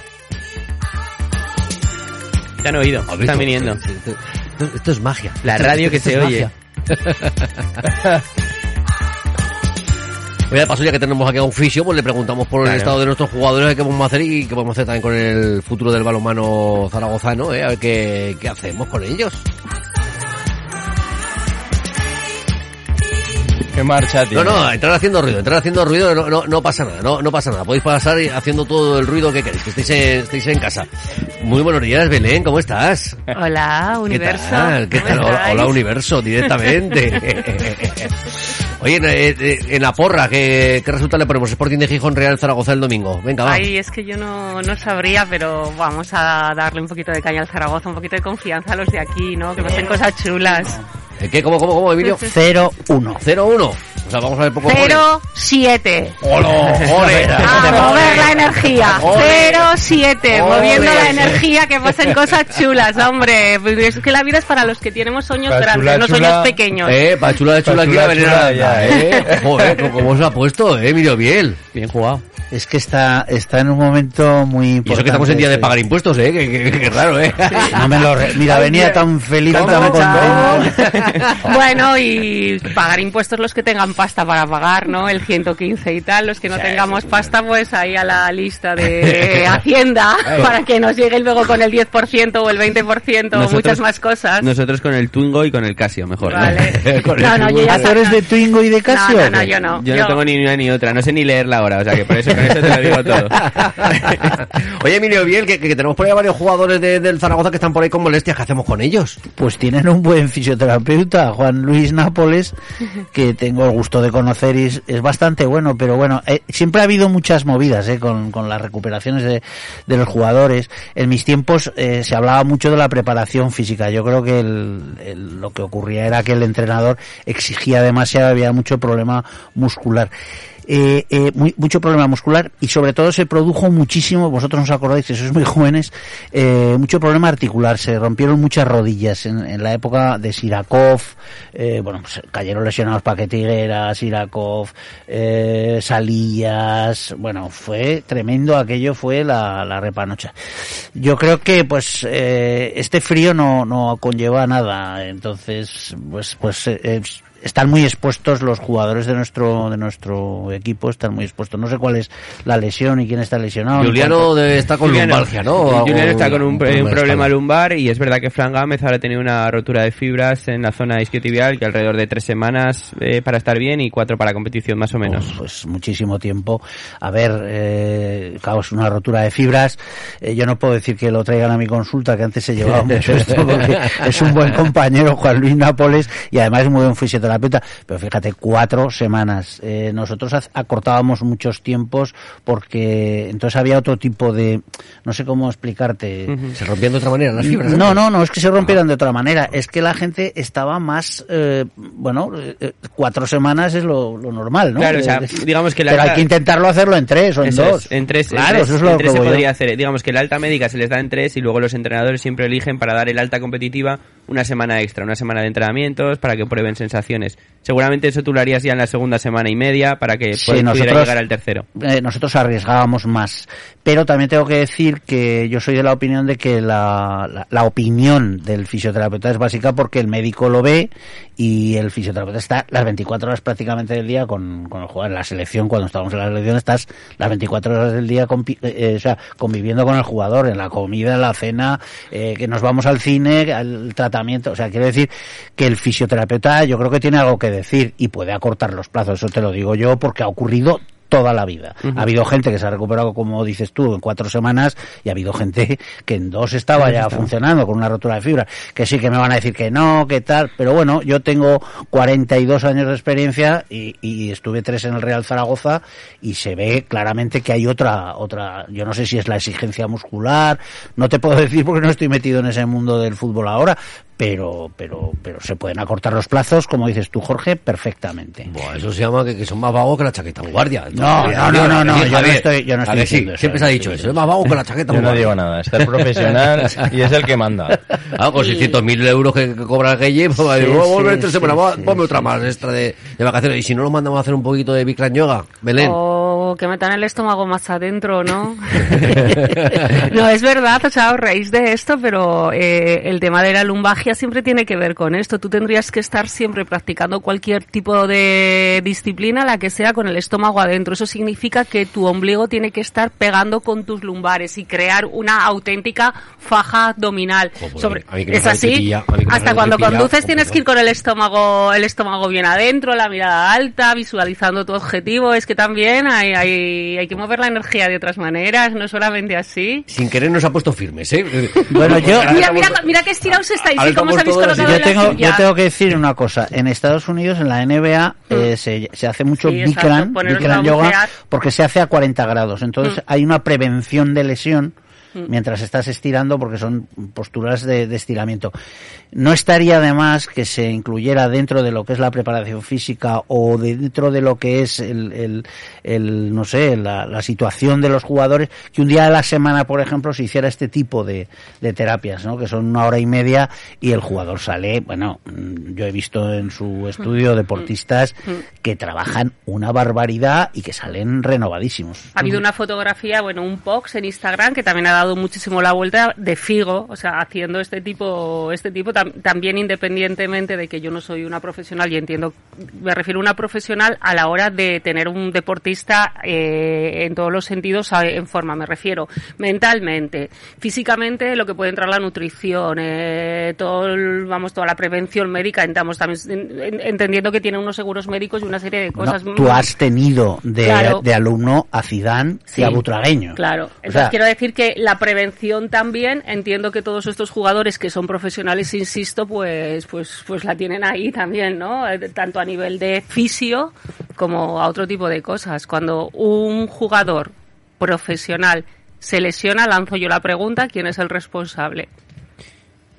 Speaker 4: Te han oído, están viniendo.
Speaker 3: Esto, esto- esto es magia.
Speaker 4: La
Speaker 3: Esto-
Speaker 4: radio que se oye.
Speaker 3: Oye, de paso, ya que tenemos aquí a un fisio, pues le preguntamos por el estado de nuestros jugadores, qué vamos a hacer y qué vamos a hacer también con el futuro del balonmano zaragozano, ¿eh? A ver qué, qué hacemos con ellos.
Speaker 5: ¿Qué marcha
Speaker 3: No,
Speaker 5: tiene?
Speaker 3: no, entrar haciendo ruido, entrar haciendo ruido, no, no, no pasa nada, no, no pasa nada. Podéis pasar haciendo todo el ruido que queréis, que estéis en, estéis en casa. Muy buenos días, Belén, ¿cómo estás?
Speaker 7: Hola, universo.
Speaker 3: ¿Qué tal? ¿Qué
Speaker 7: ¿Cómo
Speaker 3: tal? Hola, universo, directamente. *laughs* Oye, en, en la porra, ¿qué, ¿qué resulta le ponemos? Sporting de Gijón, Real Zaragoza el domingo. Venga, va.
Speaker 7: Ay, es que yo no, no sabría, pero vamos a darle un poquito de caña al Zaragoza, un poquito de confianza a los de aquí, ¿no? Que pasen cosas chulas.
Speaker 3: ¿Eh, ¿Qué? ¿Cómo, cómo, cómo, Emilio? *laughs*
Speaker 6: 0-1.
Speaker 3: 0-1. O sea, vamos a ver poco.
Speaker 7: 0-7.
Speaker 3: ¡Hola! ¡Joder! *laughs*
Speaker 7: A mover la energía.
Speaker 3: Ole.
Speaker 7: 0-7.
Speaker 3: Ole.
Speaker 7: Moviendo la energía, que pasen cosas chulas, hombre. Es que la vida es para los que tenemos sueños
Speaker 5: Pa'
Speaker 7: grandes,
Speaker 5: chula,
Speaker 7: no
Speaker 5: chula.
Speaker 7: sueños pequeños.
Speaker 3: Eh, pa' chula de chula aquí a venir a ¿eh? *laughs* Joder, ¿cómo- ¿cómo se ha puesto, eh, Emilio Biel?
Speaker 4: Bien jugado.
Speaker 6: Es que está, está en un momento muy
Speaker 3: Y eso que estamos en día de pagar impuestos, eh, raro, eh.
Speaker 6: No me lo re- Mira, venía tan feliz, tan contento. *laughs*
Speaker 7: Bueno, y pagar impuestos los que tengan pasta para pagar, ¿no? El 115 y tal. Los que no tengamos pasta, pues ahí a la lista de *laughs* Hacienda para que nos llegue luego con el 10% o el 20% o muchas más cosas.
Speaker 4: Nosotros con el Twingo y con el Casio, mejor. ¿no?
Speaker 7: Vale. *laughs* No, no, yo ya
Speaker 6: ¿Ah, ¿Tú eres de Twingo y de Casio?
Speaker 7: No, no, no, yo no.
Speaker 4: Yo no tengo ni una ni otra, no sé ni leerla ahora, o sea que por eso con eso te lo digo todo.
Speaker 3: Oye, Emilio Biel, que, que tenemos por ahí varios jugadores de- del Zaragoza que están por ahí con molestias. ¿Qué hacemos con ellos?
Speaker 6: Pues tienen un buen fisioterapeuta, Juan Luis Nápoles, que tengo el gusto de conocer y es, bastante bueno, pero bueno, eh, siempre ha habido muchas movidas eh, con, las recuperaciones de, los jugadores. En mis tiempos eh, se hablaba mucho de la preparación física. Yo creo que el- lo que ocurría era que el entrenador exigía demasiado, había mucho problema muscular.
Speaker 8: Eh, eh, mucho problema muscular y sobre todo se produjo muchísimo, vosotros nos acordáis que sois muy jóvenes, eh, mucho problema articular, se rompieron muchas rodillas en, en la época de Sirakov, eh, bueno, pues cayeron lesionados Paquetiguera, Sirakov, eh, Salillas, bueno, fue tremendo aquello, fue la, la repanocha. Yo creo que pues eh, este frío no, no conlleva nada, entonces pues pues están muy expuestos los jugadores de nuestro de nuestro equipo, están muy expuestos. No sé cuál es la lesión y quién está lesionado.
Speaker 3: Juliano debe estar con
Speaker 4: Juliano-
Speaker 3: lumbalgia, ¿no?
Speaker 4: Juliano
Speaker 3: O-
Speaker 4: está con un, problema lumbar y es verdad que Fran Gámez ahora ha tenido una rotura de fibras en la zona isquiotibial que alrededor de tres semanas eh, para estar bien y cuatro para competición más o menos.
Speaker 8: Pues muchísimo tiempo. A ver, eh, claro, es una rotura de fibras. Eh, yo no puedo decir que lo traigan a mi consulta, que antes se llevaba *laughs* mucho esto, porque es un buen compañero, Juan Luis Nápoles, y además es muy buen fisioterapeuta. Pero fíjate, cuatro semanas. Eh, nosotros acortábamos muchos tiempos porque entonces había otro tipo de, no sé cómo explicarte.
Speaker 3: Se rompían de otra manera las fibras.
Speaker 8: No, no, no es que se rompieran de otra manera, es que la gente estaba más, eh, bueno, eh, eh, cuatro semanas es lo, lo normal, ¿no?
Speaker 4: Claro, o sea,
Speaker 8: Eh,
Speaker 4: digamos que la
Speaker 8: Pero hay que intentarlo hacerlo en tres o en
Speaker 4: Eso
Speaker 8: dos.
Speaker 4: es, en tres, en
Speaker 8: Claro,
Speaker 4: tres-
Speaker 8: eso es
Speaker 4: en
Speaker 8: lo
Speaker 4: tres
Speaker 8: que
Speaker 4: se
Speaker 8: yo.
Speaker 4: podría hacer. Digamos que la alta médica se les da en tres y luego los entrenadores siempre eligen para dar el alta competitiva una semana extra, una semana de entrenamientos para que prueben sensaciones. Seguramente eso tú lo harías ya en la segunda semana y media para que
Speaker 8: Sí,
Speaker 4: pu- pudiera
Speaker 8: nosotros-
Speaker 4: llegar al tercero.
Speaker 8: eh, nosotros arriesgábamos más. Pero también tengo que decir que yo soy de la opinión de que la, la, la opinión del fisioterapeuta es básica porque el médico lo ve y el fisioterapeuta está las 24 horas prácticamente del día con, con el jugador. En la selección, cuando estamos en la selección, estás las 24 horas del día eh, eh, o sea, conviviendo con el jugador, en la comida, en la cena, eh, que nos vamos al cine, al tratamiento. O sea, quiero decir que el fisioterapeuta yo creo que tiene algo que decir y puede acortar los plazos. Eso te lo digo yo porque ha ocurrido toda la vida. Ha habido gente que se ha recuperado, como dices tú, en cuatro semanas y ha habido gente que en dos estaba ya funcionando con una rotura de fibra. Que sí que me van a decir que no, que tal, pero bueno, yo tengo 42 años de experiencia y, y estuve tres en el Real Zaragoza y se ve claramente que hay otra, otra, yo no sé si es la exigencia muscular, no te puedo *laughs* decir porque no estoy metido en ese mundo del fútbol ahora, pero, pero, pero se pueden acortar los plazos, como dices tú, Jorge, perfectamente.
Speaker 3: Buah, eso se llama que, que son más vagos que la chaqueta en guardia.
Speaker 8: No, no, no, no, no, yo no estoy- yo no
Speaker 3: ¿A
Speaker 8: estoy diciendo eso,
Speaker 3: Siempre se ha dicho eso. Es más vago que la chaqueta
Speaker 5: Yo no digo nada. Está el profesional *laughs* y es el que manda.
Speaker 3: Ah, con 600.000 euros que, cobra el Gueye, pues va a decir,
Speaker 8: Sí,
Speaker 3: "Voy a volver tres semanas, ponme otra más extra de, de vacaciones. Y si no, lo mandamos a hacer un poquito de Bikram Yoga, Belén.
Speaker 7: O que metan el estómago más adentro, ¿no? *laughs* no, es verdad, o sea, os reís de esto, pero eh, el tema de la lumbagia siempre tiene que ver con esto. Tú tendrías que estar siempre practicando cualquier tipo de disciplina, la que sea, con el estómago adentro. Eso significa que tu ombligo tiene que estar pegando con tus lumbares y crear una auténtica faja abdominal.
Speaker 3: Oh,
Speaker 7: Sobre-
Speaker 3: que
Speaker 7: es así.
Speaker 3: que
Speaker 7: Hasta cuando conduces
Speaker 3: oh,
Speaker 7: tienes que ir con el estómago, el estómago bien adentro, la mirada alta, visualizando tu objetivo. Es que también hay, hay, hay que mover la energía de otras maneras, no solamente así.
Speaker 3: Sin querer nos ha puesto firmes, ¿eh? *laughs*
Speaker 8: Bueno, yo-
Speaker 7: Mira,
Speaker 3: estamos-
Speaker 7: mira, mira qué estirados estáis,
Speaker 3: ahora
Speaker 7: ¿eh? cómo os habéis colocado
Speaker 8: yo tengo, yo tengo que decir una cosa. En Estados Unidos, en la NBA, eh, se, se hace mucho.
Speaker 7: Sí,
Speaker 8: Bikram, Bikram yoga, porque se hace a 40 grados. Entonces
Speaker 7: Mm.
Speaker 8: hay una prevención de lesión mientras estás estirando, porque son posturas de, de estiramiento. No estaría de más que se incluyera dentro de lo que es la preparación física o dentro de lo que es el, el, el, no sé, la, la situación de los jugadores, que un día a la semana, por ejemplo, se hiciera este tipo de, de terapias, ¿no? Que son una hora y media y el jugador sale, bueno, mm, yo he visto en su estudio deportistas que trabajan una barbaridad y que salen renovadísimos.
Speaker 7: Ha habido una fotografía, bueno, un post en Instagram que también ha dado muchísimo la vuelta de Figo, o sea, haciendo este tipo, este tipo tam- también independientemente de que yo no soy una profesional y entiendo, me refiero a una profesional a la hora de tener un deportista eh, en todos los sentidos en forma, me refiero mentalmente, físicamente, lo que puede entrar la nutrición, eh, todo, vamos, toda la prevención médica, estamos también en- en- entendiendo que tiene unos seguros médicos y una serie de
Speaker 8: No,
Speaker 7: cosas.
Speaker 8: tú has tenido de,
Speaker 7: Claro.
Speaker 8: de alumno a Zidane
Speaker 7: Sí.
Speaker 8: y a Butragueño.
Speaker 7: Claro,
Speaker 8: O
Speaker 7: entonces
Speaker 8: sea,
Speaker 7: quiero decir que la prevención también, entiendo que todos estos jugadores que son profesionales, insisto, pues, pues, pues la tienen ahí también, ¿no? Eh, Tanto a nivel de fisio como a otro tipo de cosas. Cuando un jugador profesional se lesiona, lanzo yo la pregunta, ¿quién es el responsable?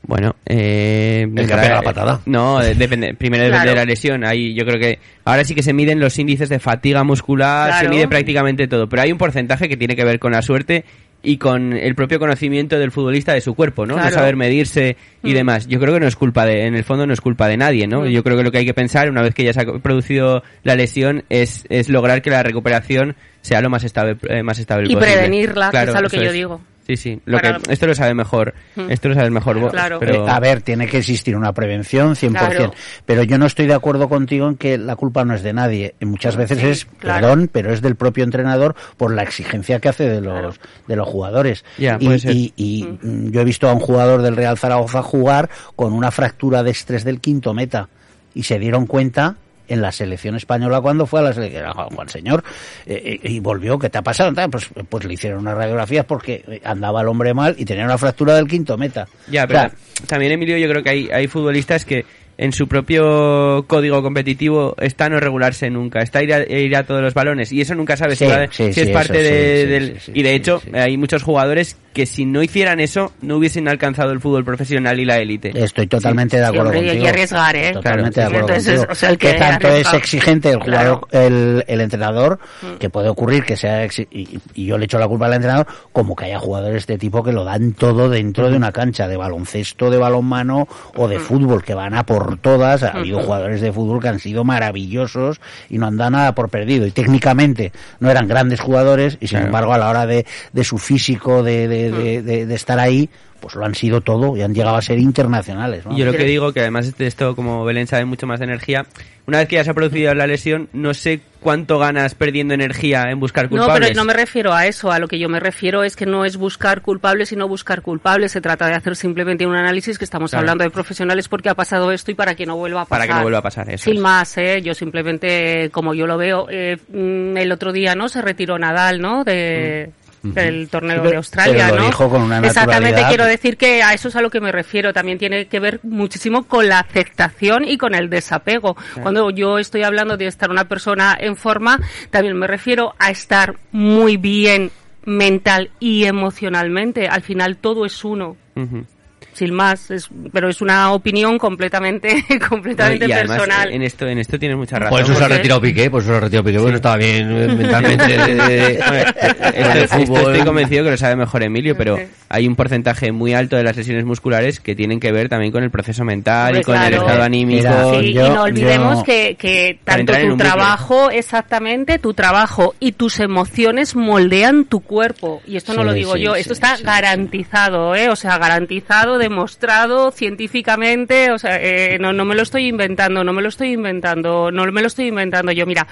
Speaker 4: Bueno, eh,
Speaker 3: El que pega la patada.
Speaker 4: No, de- depende, primero depende
Speaker 7: Claro.
Speaker 4: de la lesión. Ahí yo creo que ahora sí que se miden los índices de fatiga muscular, se mide prácticamente todo, pero hay un porcentaje que tiene que ver con la suerte y con el propio conocimiento del futbolista de su cuerpo, ¿no? No
Speaker 7: Claro.
Speaker 4: saber medirse y
Speaker 7: Mm.
Speaker 4: demás. Yo creo que no es culpa de, en el fondo no es culpa de nadie, ¿no?
Speaker 7: Mm.
Speaker 4: Yo creo que lo que hay que pensar una vez que ya se ha producido la lesión es, es lograr que la recuperación sea lo más estable, eh, más estable
Speaker 7: Y
Speaker 4: posible.
Speaker 7: prevenirla, que es a lo que yo digo.
Speaker 4: Sí, sí. Lo que, esto lo sabe mejor. Esto lo sabe mejor vos.
Speaker 7: Claro.
Speaker 4: Pero...
Speaker 8: A ver, tiene que existir una prevención 100%,
Speaker 7: Claro.
Speaker 8: pero yo no estoy de acuerdo contigo en que la culpa no es de nadie. Y muchas veces
Speaker 7: Sí,
Speaker 8: es,
Speaker 7: claro.
Speaker 8: perdón, pero es del propio entrenador por la exigencia que hace de los de los jugadores.
Speaker 4: Ya,
Speaker 8: y y- y, mm, yo he visto a un jugador del Real Zaragoza jugar con una fractura de estrés del quinto meta y se dieron cuenta en la selección española cuando fue a la selección Juan, Señor eh, eh, y volvió ¿qué te ha pasado? Pues, pues le hicieron unas radiografías porque eh, andaba el hombre mal y tenía una fractura del quinto meta
Speaker 4: Ya,
Speaker 8: O
Speaker 4: pero
Speaker 8: sea,
Speaker 4: también, Emilio, yo creo que hay, hay futbolistas que en su propio código competitivo está no regularse nunca, está ir a, ir a todos los balones y eso nunca sabes
Speaker 8: Sí,
Speaker 4: si, va-
Speaker 8: sí,
Speaker 4: si es parte
Speaker 8: eso
Speaker 4: de, del... y de hecho hay muchos jugadores que si no hicieran eso no hubiesen alcanzado el fútbol profesional y la élite.
Speaker 8: Estoy totalmente de
Speaker 7: Sí,
Speaker 8: acuerdo
Speaker 7: hombre,
Speaker 8: contigo.
Speaker 7: arriesgar, ¿eh?
Speaker 8: Totalmente
Speaker 7: Claro.
Speaker 8: de acuerdo
Speaker 7: Entonces,
Speaker 8: contigo.
Speaker 7: o sea, el
Speaker 8: que
Speaker 7: que
Speaker 8: tanto
Speaker 7: arriesga.
Speaker 8: es exigente el jugador,
Speaker 7: Claro.
Speaker 8: el, el entrenador,
Speaker 7: Mm.
Speaker 8: que puede ocurrir que sea exi- y, y yo le echo la culpa al entrenador, como que haya jugadores de este tipo que lo dan todo dentro de una cancha de baloncesto, de balonmano o
Speaker 7: Mm.
Speaker 8: de fútbol, que van a por todas. Ha habido jugadores de fútbol que han sido maravillosos y no han dado nada por perdido. Y técnicamente no eran grandes jugadores y sin
Speaker 4: Claro.
Speaker 8: embargo a la hora de, de su físico, de, de, de- de- de estar ahí, pues lo han sido todo y han llegado a ser internacionales. ¿no?
Speaker 4: Yo lo que digo, que además de esto, como Belén sabe mucho más de energía, una vez que ya se ha producido la lesión, no sé cuánto ganas perdiendo energía en buscar
Speaker 7: No,
Speaker 4: culpables.
Speaker 7: pero no me refiero a eso. A lo que yo me refiero es que no es buscar culpables, sino buscar culpables. Se trata de hacer simplemente un análisis que estamos
Speaker 4: Claro.
Speaker 7: hablando de profesionales porque ha pasado esto y para que no vuelva a pasar.
Speaker 4: Para que no vuelva a pasar eso.
Speaker 7: Sin
Speaker 4: es.
Speaker 7: más, ¿eh? Yo simplemente, como yo lo veo, eh, mm, el otro día, ¿no? Se retiró Nadal, ¿no? De, Del torneo
Speaker 8: pero-
Speaker 7: de Australia,
Speaker 8: pero lo
Speaker 7: ¿no?
Speaker 8: dijo con una
Speaker 7: Exactamente, quiero decir que a eso es a lo que me refiero. También tiene que ver muchísimo con la aceptación y con el desapego. Cuando yo estoy hablando de estar una persona en forma, también me refiero a estar muy bien mental y emocionalmente. Al final todo es uno.
Speaker 4: Ujú.
Speaker 7: Sin más, es, pero es una opinión completamente, *laughs* completamente
Speaker 4: y además,
Speaker 7: personal.
Speaker 4: en esto, en esto tienes mucha razón.
Speaker 3: Por eso se ha retirado Piqué, por eso se ha retirado Piqué, bueno, estaba bien *laughs* mentalmente de, de- de- *laughs*
Speaker 4: Hombre,
Speaker 3: de
Speaker 4: esto- esto
Speaker 3: fútbol.
Speaker 4: estoy convencido que lo sabe mejor Emilio, pero hay un porcentaje muy alto de las lesiones musculares que tienen que ver también con el proceso mental y con el estado anímico.
Speaker 8: Mira,
Speaker 7: Sí,
Speaker 8: yo-
Speaker 7: y no olvidemos
Speaker 8: yo-
Speaker 7: que, tanto tu trabajo, exactamente, tu trabajo y tus emociones moldean tu cuerpo. Y esto no lo digo
Speaker 8: sí,
Speaker 7: yo,
Speaker 8: sí,
Speaker 7: esto está
Speaker 8: sí,
Speaker 7: garantizado, ¿eh? O sea, garantizado, demostrado científicamente, o sea, eh, no, no me lo estoy inventando, no me lo estoy inventando, no me lo estoy inventando yo. Mira,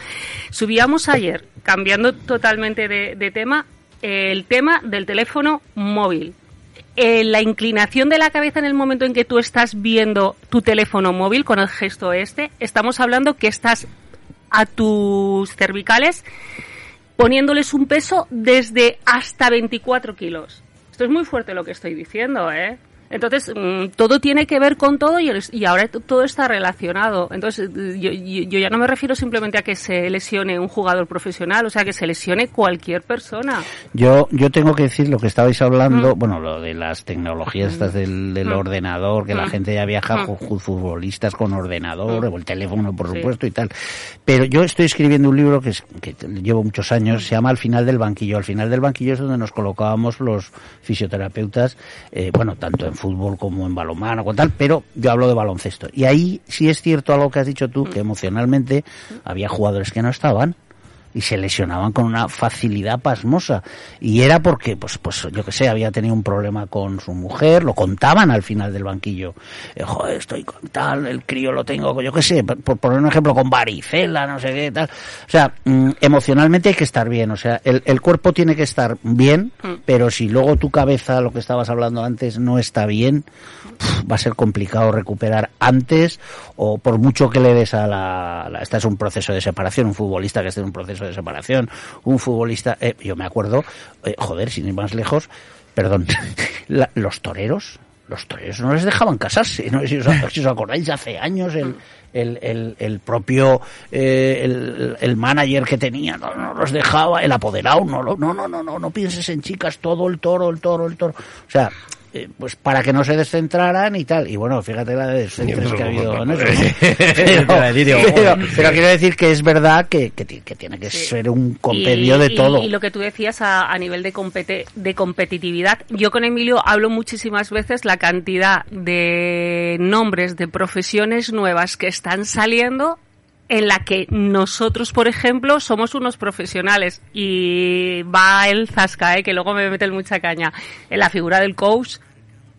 Speaker 7: subíamos ayer, cambiando totalmente de, tema, el tema del teléfono móvil eh, la inclinación de la cabeza en el momento en que tú estás viendo tu teléfono móvil con el gesto este, estamos hablando que estás a tus cervicales poniéndoles un peso desde hasta 24 kilos. Esto es muy fuerte lo que estoy diciendo, ¿eh? Entonces, mm, todo tiene que ver con todo y, el- y ahora todo está relacionado. Entonces, yo, yo- ya no me refiero simplemente a que se lesione un jugador profesional, o sea, que se lesione cualquier persona.
Speaker 8: Yo, yo tengo que decir lo que estabais hablando,
Speaker 7: Mm.
Speaker 8: bueno, lo de las tecnologías estas del, del
Speaker 7: Mm.
Speaker 8: ordenador, que la gente ya viaja, ju- futbolistas con ordenador, o el teléfono, por
Speaker 7: Sí.
Speaker 8: supuesto, y tal. Pero yo estoy escribiendo un libro que, es, que llevo muchos años, se llama Al final del banquillo. Al final del banquillo es donde nos colocábamos los fisioterapeutas, eh, bueno, tanto en fútbol como en balonmano, con tal, pero yo hablo de baloncesto. Y ahí sí es cierto algo que has dicho tú, que emocionalmente había jugadores que no estaban y se lesionaban con una facilidad pasmosa. Y era porque pues pues yo que sé había tenido un problema con su mujer lo contaban al final del banquillo. Eh, joder estoy con tal el crío lo tengo yo que sé por poner un ejemplo con varicela no sé qué tal. O sea mm, emocionalmente hay que estar bien o sea el, el cuerpo tiene que estar bien
Speaker 7: Mm.
Speaker 8: pero si luego tu cabeza lo que estabas hablando antes no está bien va a ser complicado recuperar antes o por mucho que le des a la, la- Este es un proceso de separación, un futbolista que esté en un proceso de separación, un futbolista... eh, yo me acuerdo, eh, joder, sin ir más lejos, perdón, *laughs* la- los toreros, los toreros no les dejaban casarse, no si os, si os acordáis, hace años el... El, el, propio eh, el, el manager que tenía no, no los dejaba el apoderado no, no no no no no pienses en chicas todo el toro el toro el toro. O sea eh, pues para que no se descentraran y tal. Y bueno, fíjate la de descentres que ha habido en eso. ¿no? *laughs* *laughs* Pero, pero- pero quiero decir que es verdad que, que que tiene que ser un compendio
Speaker 7: Y-
Speaker 8: de
Speaker 7: y-
Speaker 8: todo.
Speaker 7: Y, lo que tú decías a, a nivel de, compete- de competitividad, yo con Emilio hablo muchísimas veces la cantidad de nombres de profesiones nuevas que están saliendo en la que nosotros, por ejemplo, somos unos profesionales y va el zasca, ¿eh? que luego me mete mucha caña, en la figura del coach.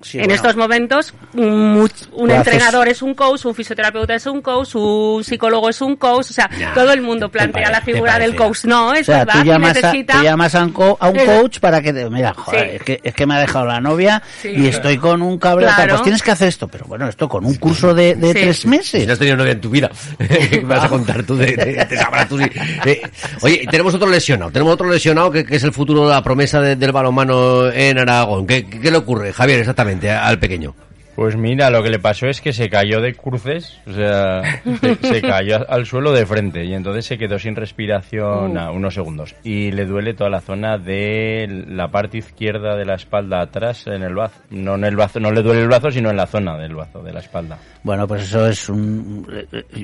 Speaker 8: Sí,
Speaker 7: en
Speaker 8: bueno.
Speaker 7: estos momentos, un, much- un entrenador es un coach, un fisioterapeuta es un coach, un psicólogo es un coach, o sea,
Speaker 3: Ya,
Speaker 7: todo el mundo plantea
Speaker 3: parece,
Speaker 7: la figura del coach. No, es
Speaker 8: O sea,
Speaker 7: verdad,
Speaker 8: tú llamas, a,
Speaker 7: necesita...
Speaker 8: tú llamas a un, co- a un
Speaker 7: Es-
Speaker 8: coach para que te... Mira, joder,
Speaker 7: Sí.
Speaker 8: es, que, es que me ha dejado la novia
Speaker 7: Sí.
Speaker 8: y estoy con un
Speaker 7: Claro.
Speaker 8: Pues tienes que hacer esto. Pero bueno, esto con un curso de, de
Speaker 7: Sí.
Speaker 8: tres
Speaker 3: Si no
Speaker 8: meses.
Speaker 3: has tenido novia en tu vida, *laughs* ¿qué me vas a contar tú? De, de- te sabrás tú eh, oye, tenemos otro lesionado, tenemos otro lesionado que, que es el futuro de la promesa de- del balonmano en Aragón. ¿Qué, qué, qué le ocurre, Javier, exactamente, al pequeño?
Speaker 5: Pues mira, lo que le pasó es que se cayó de cruces, o sea, *laughs* se, se cayó al suelo de frente y entonces se quedó sin respiración a unos segundos. Y le duele toda la zona de la parte izquierda de la espalda atrás en el bazo. No en el bazo, no le duele el brazo, sino en la zona del bazo, de la espalda.
Speaker 8: Bueno, pues eso es un...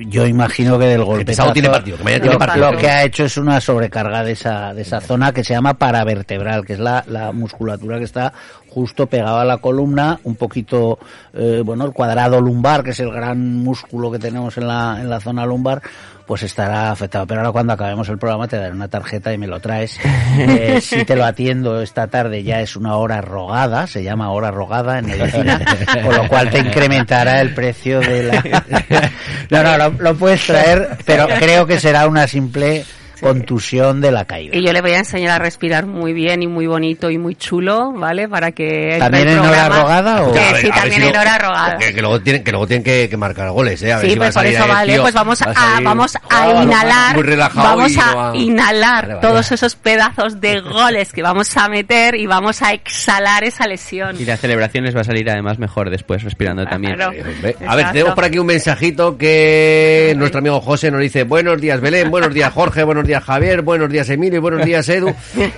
Speaker 8: Yo imagino que del golpe...
Speaker 3: pesado tiene partido, que tiene partido.
Speaker 8: Lo que ha hecho es una sobrecarga de esa, de esa zona que se llama paravertebral, que es la, la musculatura que está justo pegada a la columna, un poquito, eh, bueno, el cuadrado lumbar, que es el gran músculo que tenemos en la, en la zona lumbar, pues estará afectado. Pero ahora cuando acabemos el programa te daré una tarjeta y me lo traes. *laughs* Eh, si te lo atiendo esta tarde ya es una hora rogada, se llama hora rogada en medicina, con lo cual te incrementará el precio de la... *laughs* No, no, lo, lo puedes traer, pero creo que será una simple contusión de la caída.
Speaker 7: Y yo le voy a enseñar a respirar muy bien y muy bonito y muy chulo, ¿vale? Para que... entre
Speaker 8: ¿También en hora rogada o...?
Speaker 7: Que
Speaker 3: A ver,
Speaker 7: sí,
Speaker 3: a
Speaker 7: también
Speaker 3: si
Speaker 7: en
Speaker 3: lo-
Speaker 7: hora rogada.
Speaker 3: Que, que luego tienen, que luego tienen que, que marcar goles, ¿eh? A ver
Speaker 7: Sí,
Speaker 3: si a
Speaker 7: pues por eso vale,
Speaker 3: tío,
Speaker 7: pues vamos
Speaker 3: va
Speaker 7: a,
Speaker 3: salir-
Speaker 7: vamos a
Speaker 3: Ah,
Speaker 7: inhalar,
Speaker 3: muy relajado
Speaker 7: vamos
Speaker 3: y no
Speaker 7: a
Speaker 3: va-
Speaker 7: inhalar
Speaker 3: Vale, vale.
Speaker 7: todos esos pedazos de goles que vamos a meter y vamos a exhalar esa lesión.
Speaker 4: Y la celebración les va a salir además mejor después, respirando también.
Speaker 7: Claro.
Speaker 3: A ver,
Speaker 7: Exacto.
Speaker 3: tenemos por aquí un mensajito que nuestro amigo José nos dice buenos días Belén, buenos días Jorge, buenos días Javier, buenos días Emilio y buenos *laughs* días Edu.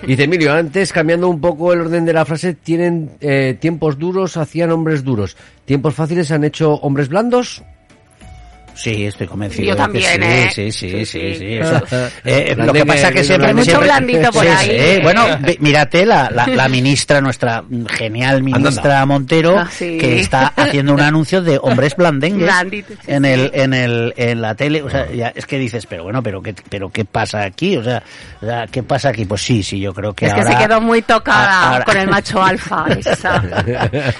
Speaker 3: Dice Emilio, antes cambiando un poco el orden de la frase, tienen eh, tiempos duros, hacían hombres duros. Tiempos fáciles han hecho hombres blandos.
Speaker 8: Sí, estoy convencido.
Speaker 7: Yo
Speaker 8: de que
Speaker 7: también,
Speaker 8: sí,
Speaker 7: ¿eh?
Speaker 8: sí, sí,
Speaker 7: Sí,
Speaker 8: sí,
Speaker 7: sí.
Speaker 8: sí, eso. *laughs* Eh, lo que pasa
Speaker 3: que-
Speaker 8: que siempre...
Speaker 7: Hay mucho
Speaker 8: siempre-
Speaker 7: blandito por
Speaker 8: Sí,
Speaker 7: ahí.
Speaker 8: sí.
Speaker 7: ¿eh?
Speaker 8: Bueno, mírate la, la, la ministra, nuestra genial ministra Montero,
Speaker 7: Ah, sí.
Speaker 8: que está haciendo un anuncio de hombres blandengues en el en el en la tele. O sea, ya, es que dices, pero bueno, pero qué pero qué pasa aquí, o sea, o sea, qué pasa aquí. Pues sí, sí, yo creo que
Speaker 7: es que se quedó muy tocada
Speaker 8: ahora-
Speaker 7: con el macho alfa. *laughs* esa.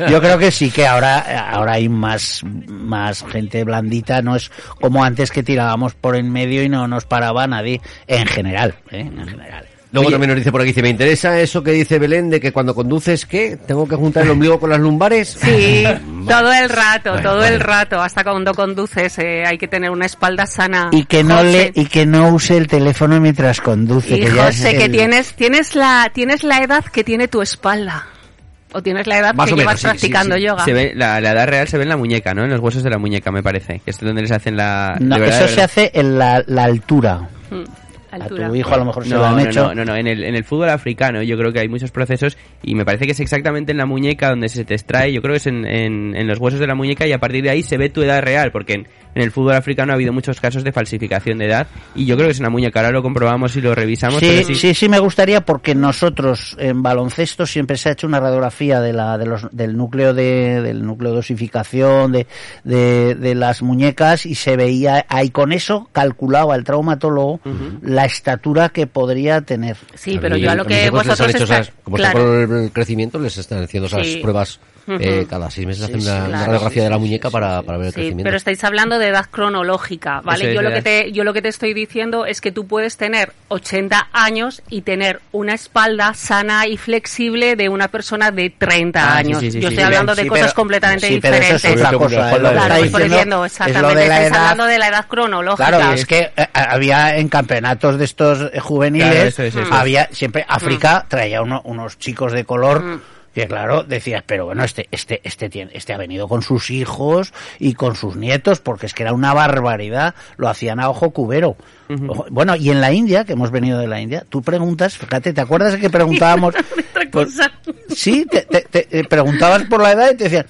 Speaker 8: Yo creo que sí que ahora ahora hay más más gente blandita, no es como antes que tirábamos por en medio y no nos paraba nadie en general, ¿eh? en general.
Speaker 3: Luego
Speaker 8: Oye,
Speaker 3: también nos dice por aquí, dice, me interesa eso que dice Belén de que cuando conduces, ¿qué? ¿Tengo que juntar el ombligo con las lumbares?
Speaker 7: Sí, *laughs* todo el rato,
Speaker 3: Vale,
Speaker 7: todo
Speaker 3: vale.
Speaker 7: el rato, hasta cuando conduces eh, hay que tener una espalda sana.
Speaker 8: y que no
Speaker 7: José.
Speaker 8: le y que no use el teléfono mientras conduce,
Speaker 7: Y
Speaker 8: que ya es
Speaker 7: José, que
Speaker 8: el-
Speaker 7: tienes, tienes la, tienes la edad que tiene tu espalda. O tienes la edad
Speaker 3: Más
Speaker 7: que
Speaker 3: o menos,
Speaker 7: llevas
Speaker 3: sí, sí,
Speaker 7: practicando
Speaker 3: sí.
Speaker 7: yoga.
Speaker 4: Se ve, la, la edad real se ve en la muñeca, ¿no? En los huesos de la muñeca, me parece. Que es donde les hacen la...
Speaker 8: No,
Speaker 4: de verdad,
Speaker 8: eso
Speaker 4: de
Speaker 8: se hace en la, la altura.
Speaker 7: Mm,
Speaker 8: A
Speaker 7: altura.
Speaker 8: tu hijo a lo mejor se lo
Speaker 4: No,
Speaker 8: han
Speaker 4: no,
Speaker 8: hecho.
Speaker 4: no, no, no, En el, en el fútbol africano yo creo que hay muchos procesos y me parece que es exactamente en la muñeca donde se te extrae, yo creo que es en, en, en los huesos de la muñeca y a partir de ahí se ve tu edad real, porque en, en el fútbol africano ha habido muchos casos de falsificación de edad y yo creo que es en la muñeca, ahora lo comprobamos y lo revisamos.
Speaker 8: Sí,
Speaker 4: pero
Speaker 8: sí, sí, me gustaría porque nosotros en baloncesto siempre se ha hecho una radiografía de la, de los, del núcleo de, del núcleo de osificación de, de, de las muñecas y se veía ahí con eso calculaba el traumatólogo la estatura que podría tener.
Speaker 7: Sí, pero yo a lo que
Speaker 3: hijos les han
Speaker 7: vosotros
Speaker 3: hecho
Speaker 7: está-
Speaker 3: esas- como
Speaker 7: claro.
Speaker 3: con el crecimiento, les están haciendo esas
Speaker 7: Sí.
Speaker 3: pruebas eh, cada seis meses, hacen
Speaker 8: sí,
Speaker 3: una, una radiografía
Speaker 8: sí,
Speaker 3: de la muñeca
Speaker 8: sí,
Speaker 3: para, para ver el
Speaker 7: Sí,
Speaker 3: crecimiento.
Speaker 7: pero estáis hablando de edad cronológica, ¿vale?
Speaker 4: Es,
Speaker 7: yo lo
Speaker 4: de
Speaker 7: que te yo lo que te estoy diciendo es que tú puedes tener 80 años y tener una espalda sana y flexible de una persona de 30
Speaker 4: Ah,
Speaker 7: años.
Speaker 4: sí, sí,
Speaker 7: yo
Speaker 4: sí,
Speaker 7: estoy
Speaker 4: sí,
Speaker 7: hablando de
Speaker 8: Sí,
Speaker 7: cosas
Speaker 8: pero-
Speaker 7: completamente
Speaker 8: sí, pero eso
Speaker 7: diferentes.
Speaker 8: es otra cosa. ¿eh? Lo
Speaker 7: Claro,
Speaker 8: está
Speaker 7: pues por
Speaker 8: diciendo es
Speaker 7: exactamente.
Speaker 8: de
Speaker 7: Estáis
Speaker 8: edad.
Speaker 7: hablando de la edad cronológica.
Speaker 8: Claro, es que eh, había en campeonatos de estos eh, juveniles,
Speaker 4: Claro, eso es, eso es.
Speaker 8: había siempre África traía uno- unos chicos de color
Speaker 7: Mm.
Speaker 8: Que claro decías, pero bueno, este este este tiene, este ha venido con sus hijos y con sus nietos porque es que era una barbaridad, lo hacían a ojo cubero. Ojo- Bueno, y en la India, que hemos venido de la India, tú preguntas, fíjate, ¿te acuerdas de que *laughs* preguntábamos? Sí, te, te- te- eh, preguntabas por la edad y te decían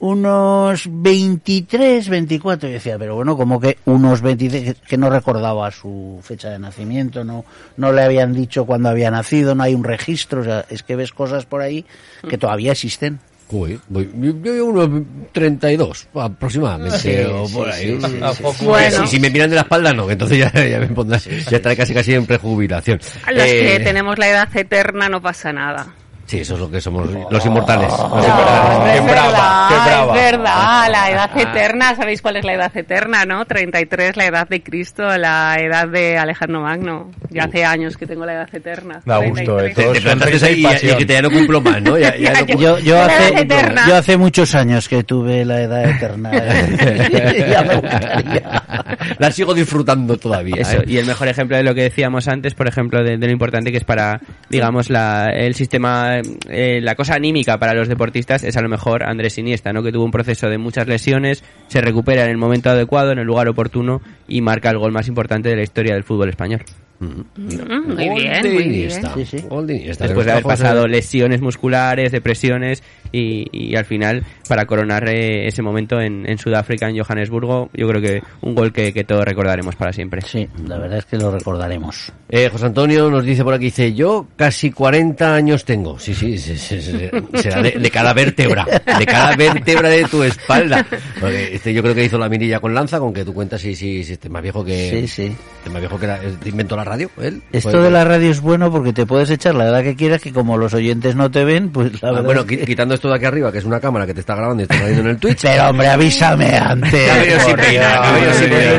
Speaker 8: unos 23, 24. Y decía, pero bueno, como que unos 23, que no recordaba su fecha de nacimiento, no, no le habían dicho cuándo había nacido, no hay un registro, o sea, es que ves cosas por ahí que todavía existen.
Speaker 3: Uy, voy- yo, unos 32 aproximadamente
Speaker 8: Sí,
Speaker 3: o por
Speaker 8: sí,
Speaker 3: ahí.
Speaker 8: sí.
Speaker 7: Bueno.
Speaker 3: Si, si me miran de la espalda, no, que entonces ya, ya me pondrá, ya estaré casi casi en prejubilación.
Speaker 7: A los
Speaker 3: Eh,
Speaker 7: que tenemos la edad eterna no pasa nada.
Speaker 3: Sí, eso es lo que somos los inmortales. Los
Speaker 7: No,
Speaker 3: inmortales.
Speaker 7: es
Speaker 5: Qué brava,
Speaker 7: verdad,
Speaker 5: qué brava.
Speaker 7: es verdad, la edad eterna, ¿sabéis cuál es la edad eterna, no? 33, la edad de Cristo, la edad de Alejandro Magno. Ya hace años que tengo la edad eterna.
Speaker 5: Da gusto, ¿eh?
Speaker 7: 33.
Speaker 3: Te, te plantaste ahí y, y que te ya no cumplo más, ¿no? Ya, ya
Speaker 7: Ya, *laughs*
Speaker 3: no
Speaker 7: ya.
Speaker 3: cu-
Speaker 8: Yo, hace, yo muchos años que tuve la edad eterna. *laughs* *laughs* ya me gustaría.
Speaker 3: la sigo disfrutando todavía.
Speaker 4: Eso,
Speaker 3: ¿eh?
Speaker 4: y el mejor ejemplo de lo que decíamos antes, por ejemplo, de, de lo importante que es para, digamos, la, el sistema, eh, la cosa anímica para los deportistas es a lo mejor Andrés Iniesta, ¿no? Que tuvo un proceso de muchas lesiones, se recupera en el momento adecuado, en el lugar oportuno y marca el gol más importante de la historia del fútbol español.
Speaker 7: Mm, muy bien,
Speaker 3: de
Speaker 7: muy bien.
Speaker 3: Iniesta.
Speaker 8: Sí, sí.
Speaker 3: Gol de Iniesta.
Speaker 4: Después de haber pasado lesiones musculares, depresiones y, y al final, para coronar eh, ese momento en, en Sudáfrica, en Johannesburgo, yo creo que un gol que, que todos recordaremos para siempre.
Speaker 8: Sí, la verdad es que lo recordaremos.
Speaker 3: Eh, José Antonio nos dice por aquí, dice, yo casi 40 años tengo. Sí, sí, sí, sí, sí, *laughs* será de, de cada vértebra, de cada vértebra de tu espalda. Porque este, yo creo que hizo la mirilla con lanza, con que tú cuentas si, si, si este es más viejo que...
Speaker 8: Sí, sí.
Speaker 3: este más viejo que la- inventó la radio, él.
Speaker 8: Esto
Speaker 3: Pues-
Speaker 8: de la radio es bueno porque te puedes echar la edad que quieras, que como los oyentes no te ven, pues la
Speaker 3: Ah,
Speaker 8: verdad
Speaker 3: bueno,
Speaker 8: es que-
Speaker 3: qui- quitando esto de aquí arriba, que es una cámara que te está grabando y está viendo en el Twitch.
Speaker 8: Pero hombre, avísame antes. Por Dios, hombre.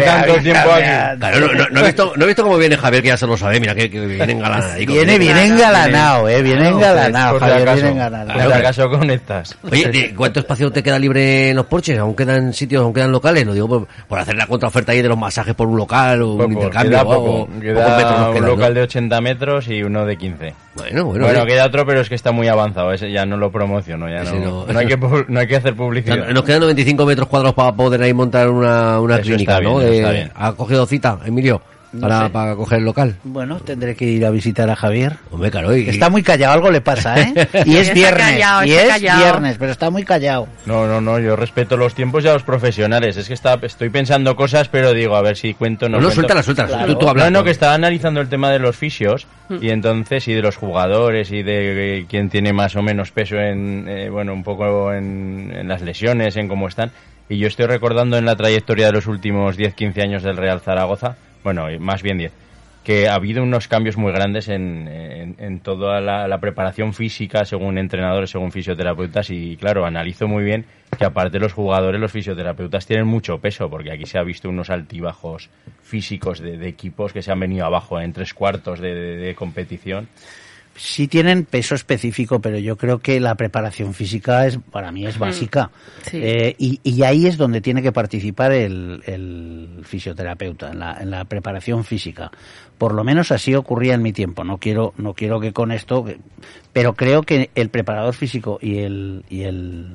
Speaker 5: Tanto
Speaker 8: avísame
Speaker 5: tiempo aquí.
Speaker 3: Claro, no, no, no he visto, no he visto cómo viene Javier, que ya se lo sabe, mira, que, que viene engalanado.
Speaker 8: Viene bien engalanado, eh, viene engalanado,
Speaker 5: Por si
Speaker 8: Javier,
Speaker 5: acaso,
Speaker 8: viene engalanado.
Speaker 5: por si acaso conectas.
Speaker 3: Oye, ¿de ¿cuánto espacio te queda libre en los porches? ¿Aún quedan sitios, aún quedan locales? Lo digo por, por hacer la contraoferta ahí de los masajes por un local o un intercambio.
Speaker 5: queda
Speaker 3: o
Speaker 5: poco. Queda un local de 80 metros y uno de 15.
Speaker 3: Bueno, bueno.
Speaker 5: Bueno,
Speaker 3: eh.
Speaker 5: queda otro, pero es que está muy avanzado. Ese ya no lo promociono. Ya no,
Speaker 3: no.
Speaker 5: no hay que, no hay que hacer publicidad.
Speaker 3: nos quedan 95 metros cuadrados para poder ahí montar una, una clínica, ¿no?
Speaker 5: bien, está bien.
Speaker 3: ¿Ha cogido cita, Emilio? Para, para coger el local.
Speaker 8: Bueno, tendré que ir a visitar a Javier.
Speaker 3: Hombre, claro. Y,
Speaker 8: Está muy callado, algo le pasa, ¿eh? *laughs* Y es
Speaker 7: Está
Speaker 8: viernes,
Speaker 7: callado,
Speaker 8: y
Speaker 7: está
Speaker 8: es
Speaker 7: callado.
Speaker 8: viernes, pero está muy callado.
Speaker 5: No, no, no, yo respeto los tiempos y a los profesionales. Es que está, estoy pensando cosas, pero digo, a ver si cuento no
Speaker 3: No, no,
Speaker 5: cuento.
Speaker 3: suéltala, suéltala.
Speaker 8: Claro.
Speaker 3: Tú, tú hablas.
Speaker 5: No, no, que estaba analizando el tema de los fisios y entonces y de los jugadores y de eh, quién tiene más o menos peso en, eh, bueno, un poco en, en las lesiones, en cómo están. Y yo estoy recordando en la trayectoria de los últimos 10-15 años del Real Zaragoza, bueno, más bien 10, que ha habido unos cambios muy grandes en, en, toda la, preparación física según entrenadores, según fisioterapeutas y claro, analizo muy bien que aparte los jugadores, los fisioterapeutas tienen mucho peso porque aquí se ha visto unos altibajos físicos de, equipos que se han venido abajo en tres cuartos de competición.
Speaker 8: Sí tienen peso específico, pero yo creo que la preparación física es para mí es básica.
Speaker 7: Sí.
Speaker 8: Eh, y, y ahí es donde tiene que participar el, el fisioterapeuta, en la, en la preparación física. Por lo menos así ocurría en mi tiempo. No quiero, no quiero que con esto, pero creo que el preparador físico y el, y el,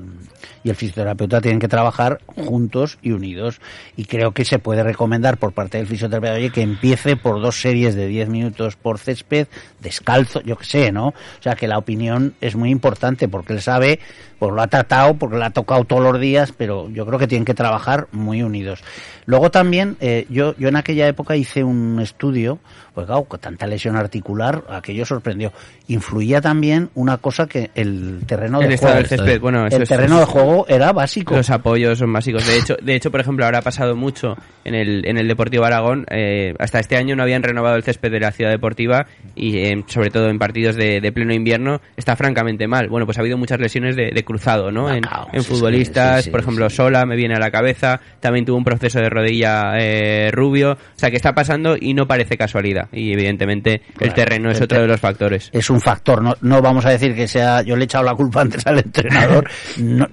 Speaker 8: y el fisioterapeuta tienen que trabajar juntos y unidos. Y creo que se puede recomendar por parte del fisioterapeuta oye, que empiece por dos series de 10 minutos por césped, descalzo, yo que sé, ¿no? O sea, que la opinión es muy importante porque él sabe, pues lo ha tratado, porque lo ha tocado todos los días, pero yo creo que tienen que trabajar muy unidos. Luego también, eh, yo, yo en aquella época hice un estudio, pues claro, con tanta lesión articular, aquello sorprendió. Influía también una cosa que el terreno de
Speaker 4: El
Speaker 8: juego.
Speaker 4: del césped, bueno, eso
Speaker 8: el
Speaker 4: es-
Speaker 8: terreno de juego era básico.
Speaker 4: Los apoyos son básicos. De hecho, de hecho, por ejemplo, ahora ha pasado mucho en el, en el Deportivo Aragón. eh, hasta este año no habían renovado el césped de la ciudad deportiva y eh, sobre todo en partidos de, de pleno invierno está francamente mal. Bueno, pues ha habido muchas lesiones de, de cruzado, ¿no? En,
Speaker 8: Macao,
Speaker 4: en
Speaker 8: sí,
Speaker 4: futbolistas,
Speaker 8: sí, sí,
Speaker 4: por ejemplo. Sola me viene a la cabeza. También tuvo un proceso de rodilla eh, rubio. O sea, que está pasando y no parece casualidad. Y evidentemente el terreno es
Speaker 8: el
Speaker 4: otro
Speaker 8: te-
Speaker 4: de los factores.
Speaker 8: es un factor. No, no vamos a decir que sea. Yo le he echado la culpa antes al entrenador, *laughs* no,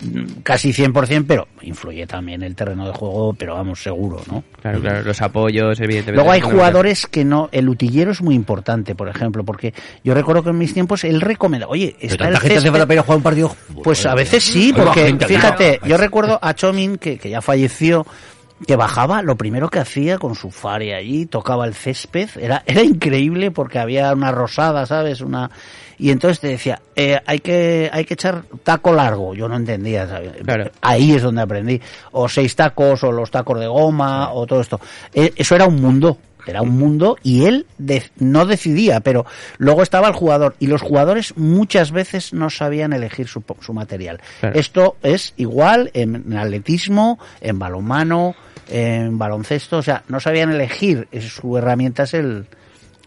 Speaker 8: casi 100%, pero influye también el terreno de juego, pero vamos, seguro, ¿no?
Speaker 4: Claro, claro, los apoyos, evidentemente.
Speaker 8: Luego hay jugadores que no. El utillero es muy importante, por ejemplo, porque yo recuerdo que en mis tiempos él recomienda, oye, está el
Speaker 3: gente hace
Speaker 8: césped-
Speaker 3: falta para jugar un partido.
Speaker 8: Pues a veces sí, porque fíjate, yo recuerdo a Chomin, que, que ya falleció, que bajaba, lo primero que hacía con su fare allí, tocaba el césped, era, *laughs* era increíble porque había una rosada, ¿sabes? Una y entonces te decía, eh, hay que hay que echar taco largo. Yo no entendía. ¿sabes?
Speaker 4: Claro.
Speaker 8: Ahí es donde aprendí. O seis tacos, o los tacos de goma, o todo esto. Eh, eso era un mundo. Era un mundo y él de- no decidía, pero luego estaba el jugador y los jugadores muchas veces no sabían elegir su, su material.
Speaker 4: Claro.
Speaker 8: Esto es igual en atletismo, en balonmano, en baloncesto, o sea, no sabían elegir, su herramienta es el,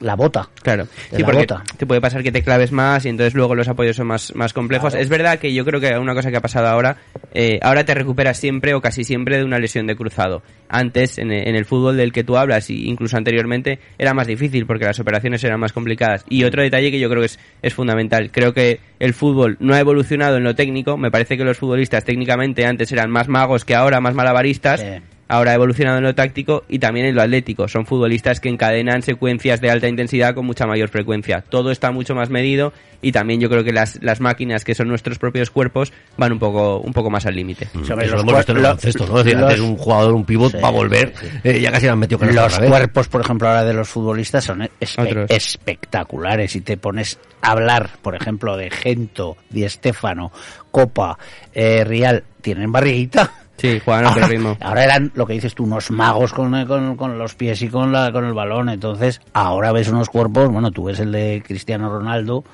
Speaker 8: la bota.
Speaker 4: Claro, sí, porque
Speaker 8: bota.
Speaker 4: te puede pasar que te claves más y entonces luego los apoyos son más, más complejos. Es verdad que yo creo que una cosa que ha pasado ahora, eh, ahora te recuperas siempre o casi siempre de una lesión de cruzado. Antes, en, e- en el fútbol del que tú hablas, y incluso anteriormente, era más difícil porque las operaciones eran más complicadas. Y otro detalle que yo creo que es, es fundamental, creo que el fútbol no ha evolucionado en lo técnico, me parece que los futbolistas técnicamente antes eran más magos que ahora, más malabaristas.
Speaker 8: Sí.
Speaker 4: Ahora ha evolucionado en lo táctico y también en lo atlético. Son futbolistas que encadenan secuencias de alta intensidad con mucha mayor frecuencia. Todo está mucho más medido y también yo creo que las, las máquinas que son nuestros propios cuerpos van un poco, un poco más al límite.
Speaker 8: Sobre
Speaker 3: Eso
Speaker 8: los
Speaker 3: lo hemos visto en el
Speaker 8: cuer-
Speaker 3: baloncesto, ¿no? Es decir,
Speaker 8: los-
Speaker 3: antes un jugador, un pivot,
Speaker 8: Sí,
Speaker 3: va a volver, eh, ya casi han metido con
Speaker 8: Los cuerpos, por ejemplo, ahora de los futbolistas son espe- espectaculares. Si te pones a hablar, por ejemplo, de Gento, Di Stéfano, Copa, eh, Real, tienen barriguita.
Speaker 4: Sí, juegan a otro ritmo.
Speaker 8: ahora eran lo que dices tú, unos magos con, eh, con, con los pies y con, la, con el balón. Entonces, ahora ves unos cuerpos, bueno, tú ves el de Cristiano Ronaldo.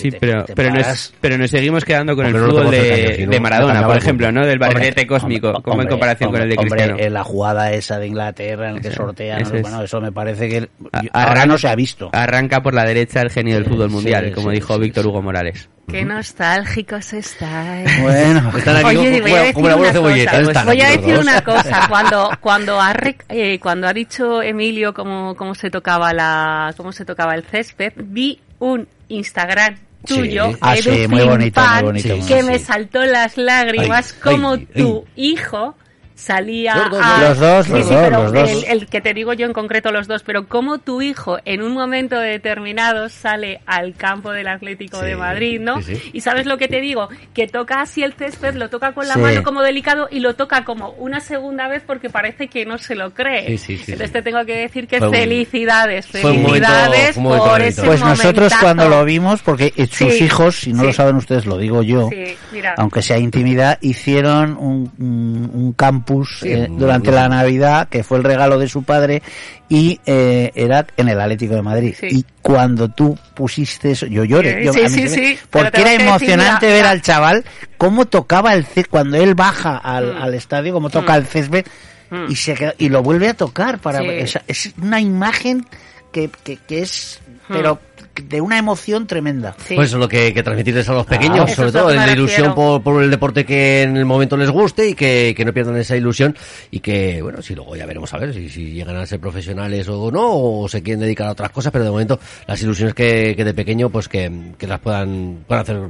Speaker 4: Sí,
Speaker 8: te-
Speaker 4: pero,
Speaker 8: te
Speaker 4: pero, nos, pero nos seguimos quedando con el
Speaker 3: Hombre,
Speaker 4: fútbol de, de Maradona,
Speaker 3: no
Speaker 4: por ejemplo, ¿no? Del barrilete cósmico,
Speaker 8: hombre,
Speaker 4: como en
Speaker 8: hombre,
Speaker 4: comparación con el de Cristiano.
Speaker 8: hombre, eh, la jugada esa de Inglaterra en el que sortean,
Speaker 4: es.
Speaker 8: bueno, eso me parece que ahora no se ha visto.
Speaker 4: Arranca por la derecha el genio del fútbol
Speaker 8: sí,
Speaker 4: mundial, como
Speaker 8: sí,
Speaker 4: dijo
Speaker 8: sí,
Speaker 4: Víctor. Hugo Morales.
Speaker 7: Qué nostálgicos estáis.
Speaker 8: Bueno, *laughs*
Speaker 3: Están aquí
Speaker 7: Oye,
Speaker 3: como,
Speaker 7: voy a decir
Speaker 3: como la
Speaker 7: una cosa.
Speaker 3: están
Speaker 7: Voy a decir una *laughs* cosa. Cuando cuando ha eh, cuando ha dicho Emilio cómo cómo se tocaba la cómo se tocaba el césped, vi un Instagram
Speaker 3: Sí.
Speaker 7: tuyo,
Speaker 8: Ah,
Speaker 7: Edu
Speaker 8: sí, muy bonito,
Speaker 7: Flimpan,
Speaker 8: muy bonito,
Speaker 3: Sí,
Speaker 7: que
Speaker 3: sí,
Speaker 7: me
Speaker 3: sí.
Speaker 7: saltó las lágrimas
Speaker 3: Ay,
Speaker 7: como
Speaker 3: ay,
Speaker 7: tu
Speaker 3: ay.
Speaker 7: hijo salía
Speaker 3: Los dos,
Speaker 7: a...
Speaker 8: los dos,
Speaker 7: Sí,
Speaker 8: los
Speaker 7: sí,
Speaker 8: dos,
Speaker 7: pero
Speaker 8: los dos.
Speaker 7: El, el que te digo yo en concreto los dos, pero como tu hijo en un momento determinado sale al campo del Atlético
Speaker 3: Sí,
Speaker 7: de Madrid, ¿no? Y sabes lo que te digo, que toca así el césped, lo toca con la mano como delicado y lo toca como una segunda vez porque parece que no se lo cree.
Speaker 3: Sí, sí, sí,
Speaker 7: Entonces te tengo que decir que
Speaker 3: Fue
Speaker 7: felicidades,
Speaker 3: fue un momento-
Speaker 7: felicidades
Speaker 3: un
Speaker 7: por ese
Speaker 8: Pues nosotros cuando lo vimos, porque eh, sus hijos, si no lo saben ustedes, lo digo yo,
Speaker 7: Sí, mira.
Speaker 8: aunque sea intimidad, hicieron un, un- un campus
Speaker 3: Sí,
Speaker 8: eh, durante la Navidad, que fue el regalo de su padre, y eh, era en el Atlético de Madrid.
Speaker 7: Sí.
Speaker 8: Y cuando tú pusiste eso, yo lloré.
Speaker 7: Sí,
Speaker 8: yo-
Speaker 7: sí,
Speaker 8: a mí
Speaker 7: sí,
Speaker 8: se me-
Speaker 7: sí, pero
Speaker 8: Porque era
Speaker 7: decir,
Speaker 8: emocionante
Speaker 7: mira,
Speaker 8: ver al chaval cómo tocaba el césped, cuando él baja al,
Speaker 7: Mm.
Speaker 8: al estadio, cómo toca el césped,
Speaker 7: Mm.
Speaker 8: y se queda- y lo vuelve a tocar para
Speaker 7: Sí.
Speaker 8: esa- es una imagen que, que, que es
Speaker 7: Mm.
Speaker 8: pero de una emoción tremenda
Speaker 7: Sí.
Speaker 3: Pues lo que, que transmitirles a los pequeños,
Speaker 8: Ah,
Speaker 7: eso
Speaker 3: sobre todo,
Speaker 7: que
Speaker 3: la ilusión por, por el deporte que en el momento les guste y que, que no pierdan esa ilusión y que, bueno, si luego ya veremos a ver si, si llegan a ser profesionales o no, o se quieren dedicar a otras cosas, pero de momento las ilusiones que, que de pequeño, pues que, que las puedan, puedan hacer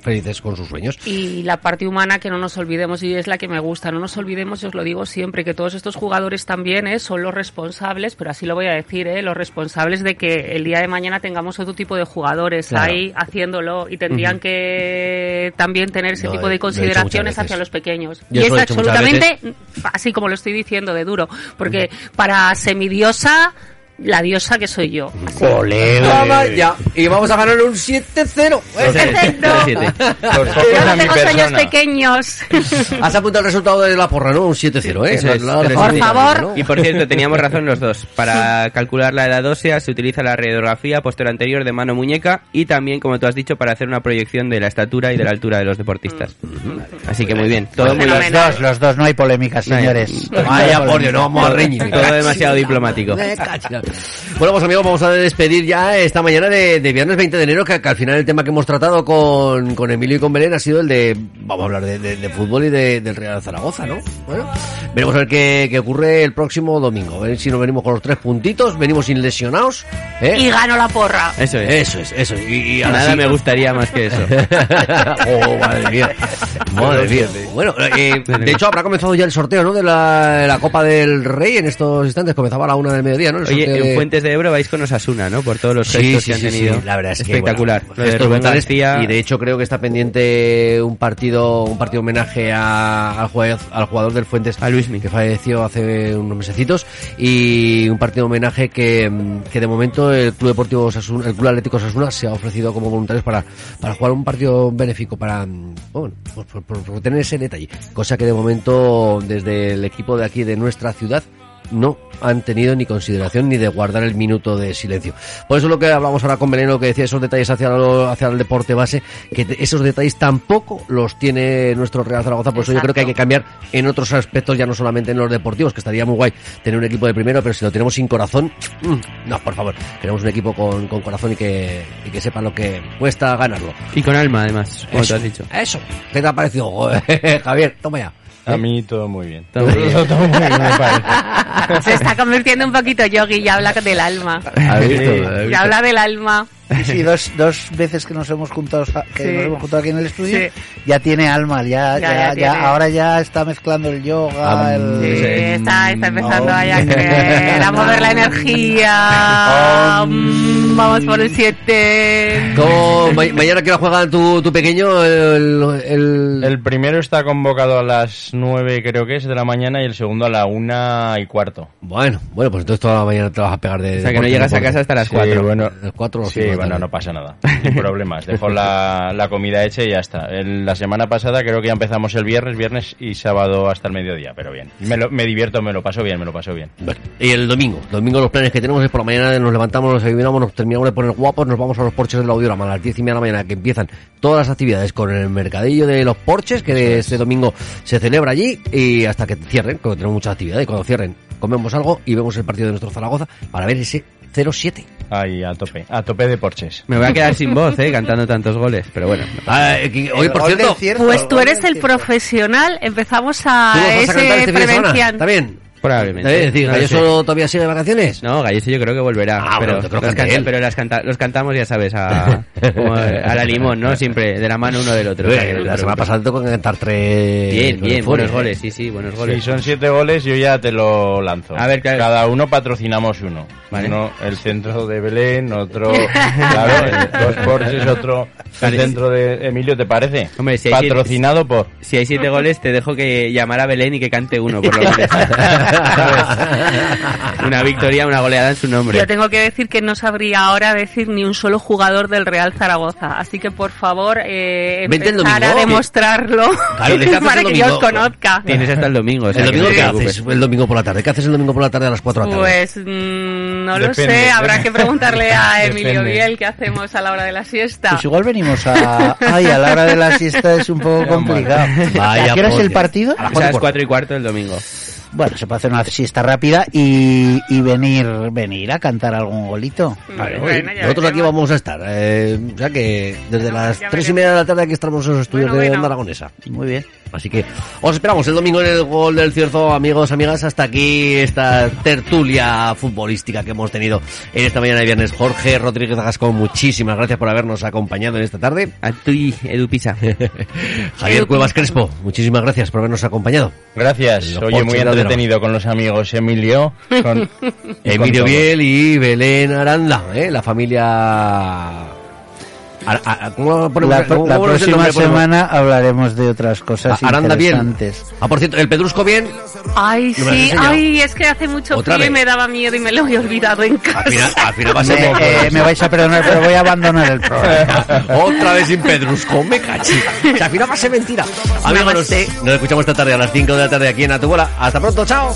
Speaker 3: felices con sus sueños.
Speaker 7: Y la parte humana que no nos olvidemos y es la que me gusta, no nos olvidemos, yo os lo digo siempre, que todos estos jugadores también ¿eh? son los responsables, pero así lo voy a decir, ¿eh? los responsables de que el día de mañana tengamos otro tipo de jugadores
Speaker 3: Claro.
Speaker 7: ahí haciéndolo y tendrían que también tener ese tipo de consideraciones hacia los pequeños.
Speaker 3: Yo
Speaker 7: y es
Speaker 3: he
Speaker 7: absolutamente, así como lo estoy diciendo, de duro, porque para semidiosa, la diosa que soy yo.
Speaker 3: Toma ya. Y vamos a ganar un 7-0.
Speaker 7: Perfecto.
Speaker 5: Los focos
Speaker 7: Yo tengo sueños pequeños. *laughs*
Speaker 3: Has apuntado el resultado de la porra, ¿no? Un 7-0, ¿eh?
Speaker 4: Eso es,
Speaker 3: La- la-
Speaker 4: pero
Speaker 3: la-
Speaker 7: Por favor.
Speaker 4: Y por cierto, teníamos razón los dos. Para calcular la edad ósea se utiliza la radiografía posterior anterior de mano muñeca y también, como tú has dicho, para hacer una proyección de la estatura y de la altura de los deportistas. Así que muy bien. Todo muy
Speaker 8: los
Speaker 7: Fenomenal.
Speaker 8: dos, los dos, no hay polémica, señores.
Speaker 3: Vaya, por Dios, no vamos a reñir.
Speaker 4: Todo demasiado diplomático. *laughs*
Speaker 3: Bueno, pues amigos, vamos a despedir ya esta mañana de, de viernes 20 de enero, que, que al final el tema que hemos tratado con, con Emilio y con Belén ha sido el de, vamos a hablar de, de- de fútbol y de- del Real Zaragoza, ¿no? Bueno, veremos a ver qué, qué ocurre el próximo domingo, a ver si nos venimos con los tres puntitos, venimos sin lesionados, ¿eh?
Speaker 7: Y gano la porra.
Speaker 4: Eso es.
Speaker 3: Eso es, eso. Y, y ahora
Speaker 4: Nada
Speaker 3: sí.
Speaker 4: me gustaría más que eso. *laughs*
Speaker 3: oh, madre mía. Madre mía. Bueno, eh, de hecho habrá comenzado ya el sorteo, ¿no? De la, la Copa del Rey en estos instantes. Comenzaba a la una del mediodía, ¿no? El
Speaker 4: Oye,
Speaker 3: sorteo
Speaker 4: en Fuentes de Ebro vais con Osasuna, ¿no? Por todos los gestos
Speaker 3: sí,
Speaker 4: que han
Speaker 3: sí, sí,
Speaker 4: tenido.
Speaker 3: la verdad es que
Speaker 4: Espectacular.
Speaker 3: bueno,
Speaker 4: Lo de
Speaker 3: gestos
Speaker 4: Rubén
Speaker 3: brutales.
Speaker 4: García.
Speaker 3: y de hecho creo que está pendiente un partido un partido homenaje a- al, jugador, al jugador del Fuentes
Speaker 4: A Luismi.
Speaker 3: que falleció hace unos mesecitos y un partido homenaje que, mm, que de momento el Club Deportivo Osasuna, el Club Atlético Osasuna se ha ofrecido como voluntarios para, para jugar un partido benéfico para mm, bueno, por- por- por tener ese detalle cosa que de momento desde el equipo de aquí de nuestra ciudad no han tenido ni consideración ni de guardar el minuto de silencio. Por eso es lo que hablamos ahora con Beleno, que decía esos detalles hacia, lo- hacia el deporte base, que te- esos detalles tampoco los tiene nuestro Real Zaragoza, por eso yo creo que hay que cambiar en otros aspectos, ya no solamente en los deportivos, que estaría muy guay tener un equipo de primero, pero si lo tenemos sin corazón, mm, no, por favor, queremos un equipo con, con corazón y que, y que sepa lo que cuesta ganarlo.
Speaker 4: Y con alma, además, como
Speaker 3: Eso,
Speaker 4: tú has dicho.
Speaker 3: Eso, ¿qué te ha parecido? *laughs* Javier, toma ya.
Speaker 5: A mí todo muy bien.
Speaker 4: Todo muy bien.
Speaker 5: Todo muy bien, me parece.
Speaker 7: Se está convirtiendo un poquito yogi y habla del alma.
Speaker 3: ¿Has visto?
Speaker 5: Sí.
Speaker 3: ¿Has
Speaker 7: Y habla del alma.
Speaker 8: Sí, sí, dos, dos veces que nos hemos juntado que
Speaker 7: Sí.
Speaker 8: nos hemos juntado aquí en el estudio,
Speaker 7: Sí.
Speaker 8: ya tiene alma, ya,
Speaker 7: Ya,
Speaker 8: ya,
Speaker 7: ya
Speaker 8: ya-
Speaker 7: tiene.
Speaker 8: ahora ya está mezclando el yoga,
Speaker 3: Ah,
Speaker 8: el...
Speaker 7: Sí, está, está empezando
Speaker 8: Oh.
Speaker 7: ahí a creer, a mover la energía. *laughs* Mm, Vamos por el 7.
Speaker 3: ¿Cómo- ma- mañana que juega tu, tu pequeño el, el-
Speaker 5: El primero está convocado a las 9, creo que es, de la mañana y el segundo a la una y cuarto.
Speaker 3: Bueno, bueno, pues entonces toda la mañana te vas a pegar de...
Speaker 4: O sea, que no llegas a casa hasta las
Speaker 5: Sí,
Speaker 4: 4.
Speaker 5: bueno,
Speaker 3: Las cuatro o
Speaker 5: sí,
Speaker 3: cinco de la
Speaker 5: bueno, no pasa nada. Sin problemas. Dejo la, la comida hecha y ya está. El- la semana pasada creo que ya empezamos el viernes, viernes y sábado hasta el mediodía, pero bien. Me, lo- me divierto, me lo paso bien, me lo paso bien.
Speaker 3: Bueno, y el domingo, domingo los planes que tenemos es por la mañana nos levantamos, nos desayunamos, nos terminamos de poner guapos, nos vamos a los porches del audiorama a las diez y media de la mañana que empiezan todas las actividades con el mercadillo de los porches que este domingo se celebra allí y hasta que cierren, porque tenemos mucha actividad y cuando cierren comemos algo y vemos el partido de nuestro Zaragoza para ver ese 0-7.
Speaker 5: Ahí, a tope. A tope de porches.
Speaker 4: Me voy a quedar sin voz, ¿eh? Cantando tantos goles, pero bueno.
Speaker 3: Ah, eh, por cierto,
Speaker 8: cierto,
Speaker 7: Pues tú eres el profesional. Empezamos
Speaker 3: ¿tú
Speaker 7: a
Speaker 3: vas
Speaker 7: ese
Speaker 3: este semana?
Speaker 7: prevención.
Speaker 3: ¿También?
Speaker 4: Probablemente.
Speaker 3: Es decir,
Speaker 4: No lo sé.
Speaker 3: ¿Galloso todavía sigue de vacaciones?
Speaker 4: No, Galloso yo creo que volverá.
Speaker 3: Ah,
Speaker 4: pero,
Speaker 3: bueno, creo que
Speaker 4: pero las canta- los cantamos, ya sabes, a, *laughs* como a la limón, ¿no? Siempre de la mano uno del otro. O sea, que no te
Speaker 3: la semana pasada tengo que cantar tres...
Speaker 4: Bien, bien, buenos goles, sí, sí, buenos
Speaker 5: Si
Speaker 4: goles.
Speaker 5: son siete goles, yo ya te lo lanzo.
Speaker 4: A ver, claro.
Speaker 5: Cada uno patrocinamos uno.
Speaker 4: Vale.
Speaker 5: Uno el centro de Belén, otro, *laughs* claro, dos porches, otro el centro de Emilio, ¿te parece?
Speaker 4: Hombre, si hay siete-
Speaker 5: Patrocinado por...
Speaker 4: Si hay siete goles, te dejo que llamar a Belén y que cante uno, por lo *laughs* menos. *laughs* Una victoria, una goleada en su nombre.
Speaker 7: Yo tengo que decir que no sabría ahora decir ni un solo jugador del Real Zaragoza. Así que por favor, eh,
Speaker 3: Vente
Speaker 7: a demostrarlo
Speaker 3: Claro, ¿de qué haces
Speaker 7: para
Speaker 3: el
Speaker 7: que yo os conozca.
Speaker 4: Tienes hasta el domingo, o sea,
Speaker 3: ¿El
Speaker 4: que
Speaker 3: domingo
Speaker 4: no
Speaker 3: qué haces? El domingo por la tarde. ¿Qué haces el domingo por la tarde a las 4 de la tarde?
Speaker 7: Pues mm, no lo
Speaker 5: Depende.
Speaker 7: sé, habrá que preguntarle a *laughs* Emilio
Speaker 5: Depende.
Speaker 7: Biel qué hacemos a la hora de la siesta.
Speaker 8: Pues igual venimos a... Ay, a la hora de la siesta es un poco complicado.
Speaker 3: Vaya
Speaker 8: ¿A qué hora es el partido?
Speaker 3: A las
Speaker 4: O sea,
Speaker 3: cuatro y
Speaker 4: es
Speaker 3: cuarto.
Speaker 4: cuatro y cuarto el domingo.
Speaker 8: Bueno, se puede hacer una siesta rápida y, y venir venir a cantar algún golito.
Speaker 3: Vale,
Speaker 7: Bueno,
Speaker 3: nosotros aquí vamos a estar. eh, o sea que desde
Speaker 7: Bueno,
Speaker 3: las tres y media de la tarde aquí estamos en los estudios
Speaker 7: Bueno,
Speaker 3: de
Speaker 7: bueno.
Speaker 3: Onda Aragonesa.
Speaker 8: Muy bien.
Speaker 3: Así que os esperamos el domingo en el gol del Cierzo, amigos, amigas. Hasta aquí esta tertulia futbolística que hemos tenido en esta mañana de viernes. Jorge Rodríguez Gascón, muchísimas gracias por habernos acompañado en esta tarde.
Speaker 4: A ti, Edu Pisa. *laughs*
Speaker 3: Javier Cuevas Crespo, muchísimas gracias por habernos acompañado.
Speaker 5: Gracias. Oye, muy
Speaker 3: de
Speaker 5: Entretenido con los amigos Emilio. Con, *laughs* con
Speaker 3: Emilio
Speaker 5: todos.
Speaker 3: Biel y Belén Aranda, ¿eh? la familia... Ar- ar- ¿Cómo ponemos-
Speaker 8: La,
Speaker 3: cómo-
Speaker 8: próxima
Speaker 3: nombre? Ponemos-
Speaker 8: semana hablaremos de otras cosas
Speaker 3: Aranda Biel.
Speaker 8: interesantes.
Speaker 3: Ah, por cierto, el Pedrusco bien.
Speaker 7: Ay,
Speaker 3: No
Speaker 7: sí, ay, es que hace mucho frío y me daba miedo y me lo había olvidado en casa.
Speaker 3: Al final, al final va a
Speaker 8: Me,
Speaker 3: ser
Speaker 8: eh, me vais a perdonar, pero voy a abandonar el programa. *laughs*
Speaker 3: Otra vez sin Pedrusco, me cachi. Que al final va a ser mentira. *laughs* Amigos, nos, nos escuchamos esta tarde a las 5 de la tarde aquí en Atubola. Hasta pronto, chao.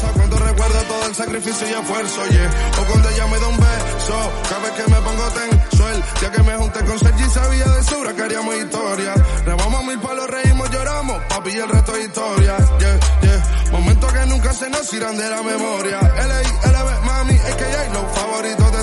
Speaker 9: Historia. Rebamos mil palos, reímos, lloramos, papi, y el resto es historia. Yeah, yeah. Momentos que nunca se nos irán de la memoria. L.A., LB, mami, es que ya hay los favoritos de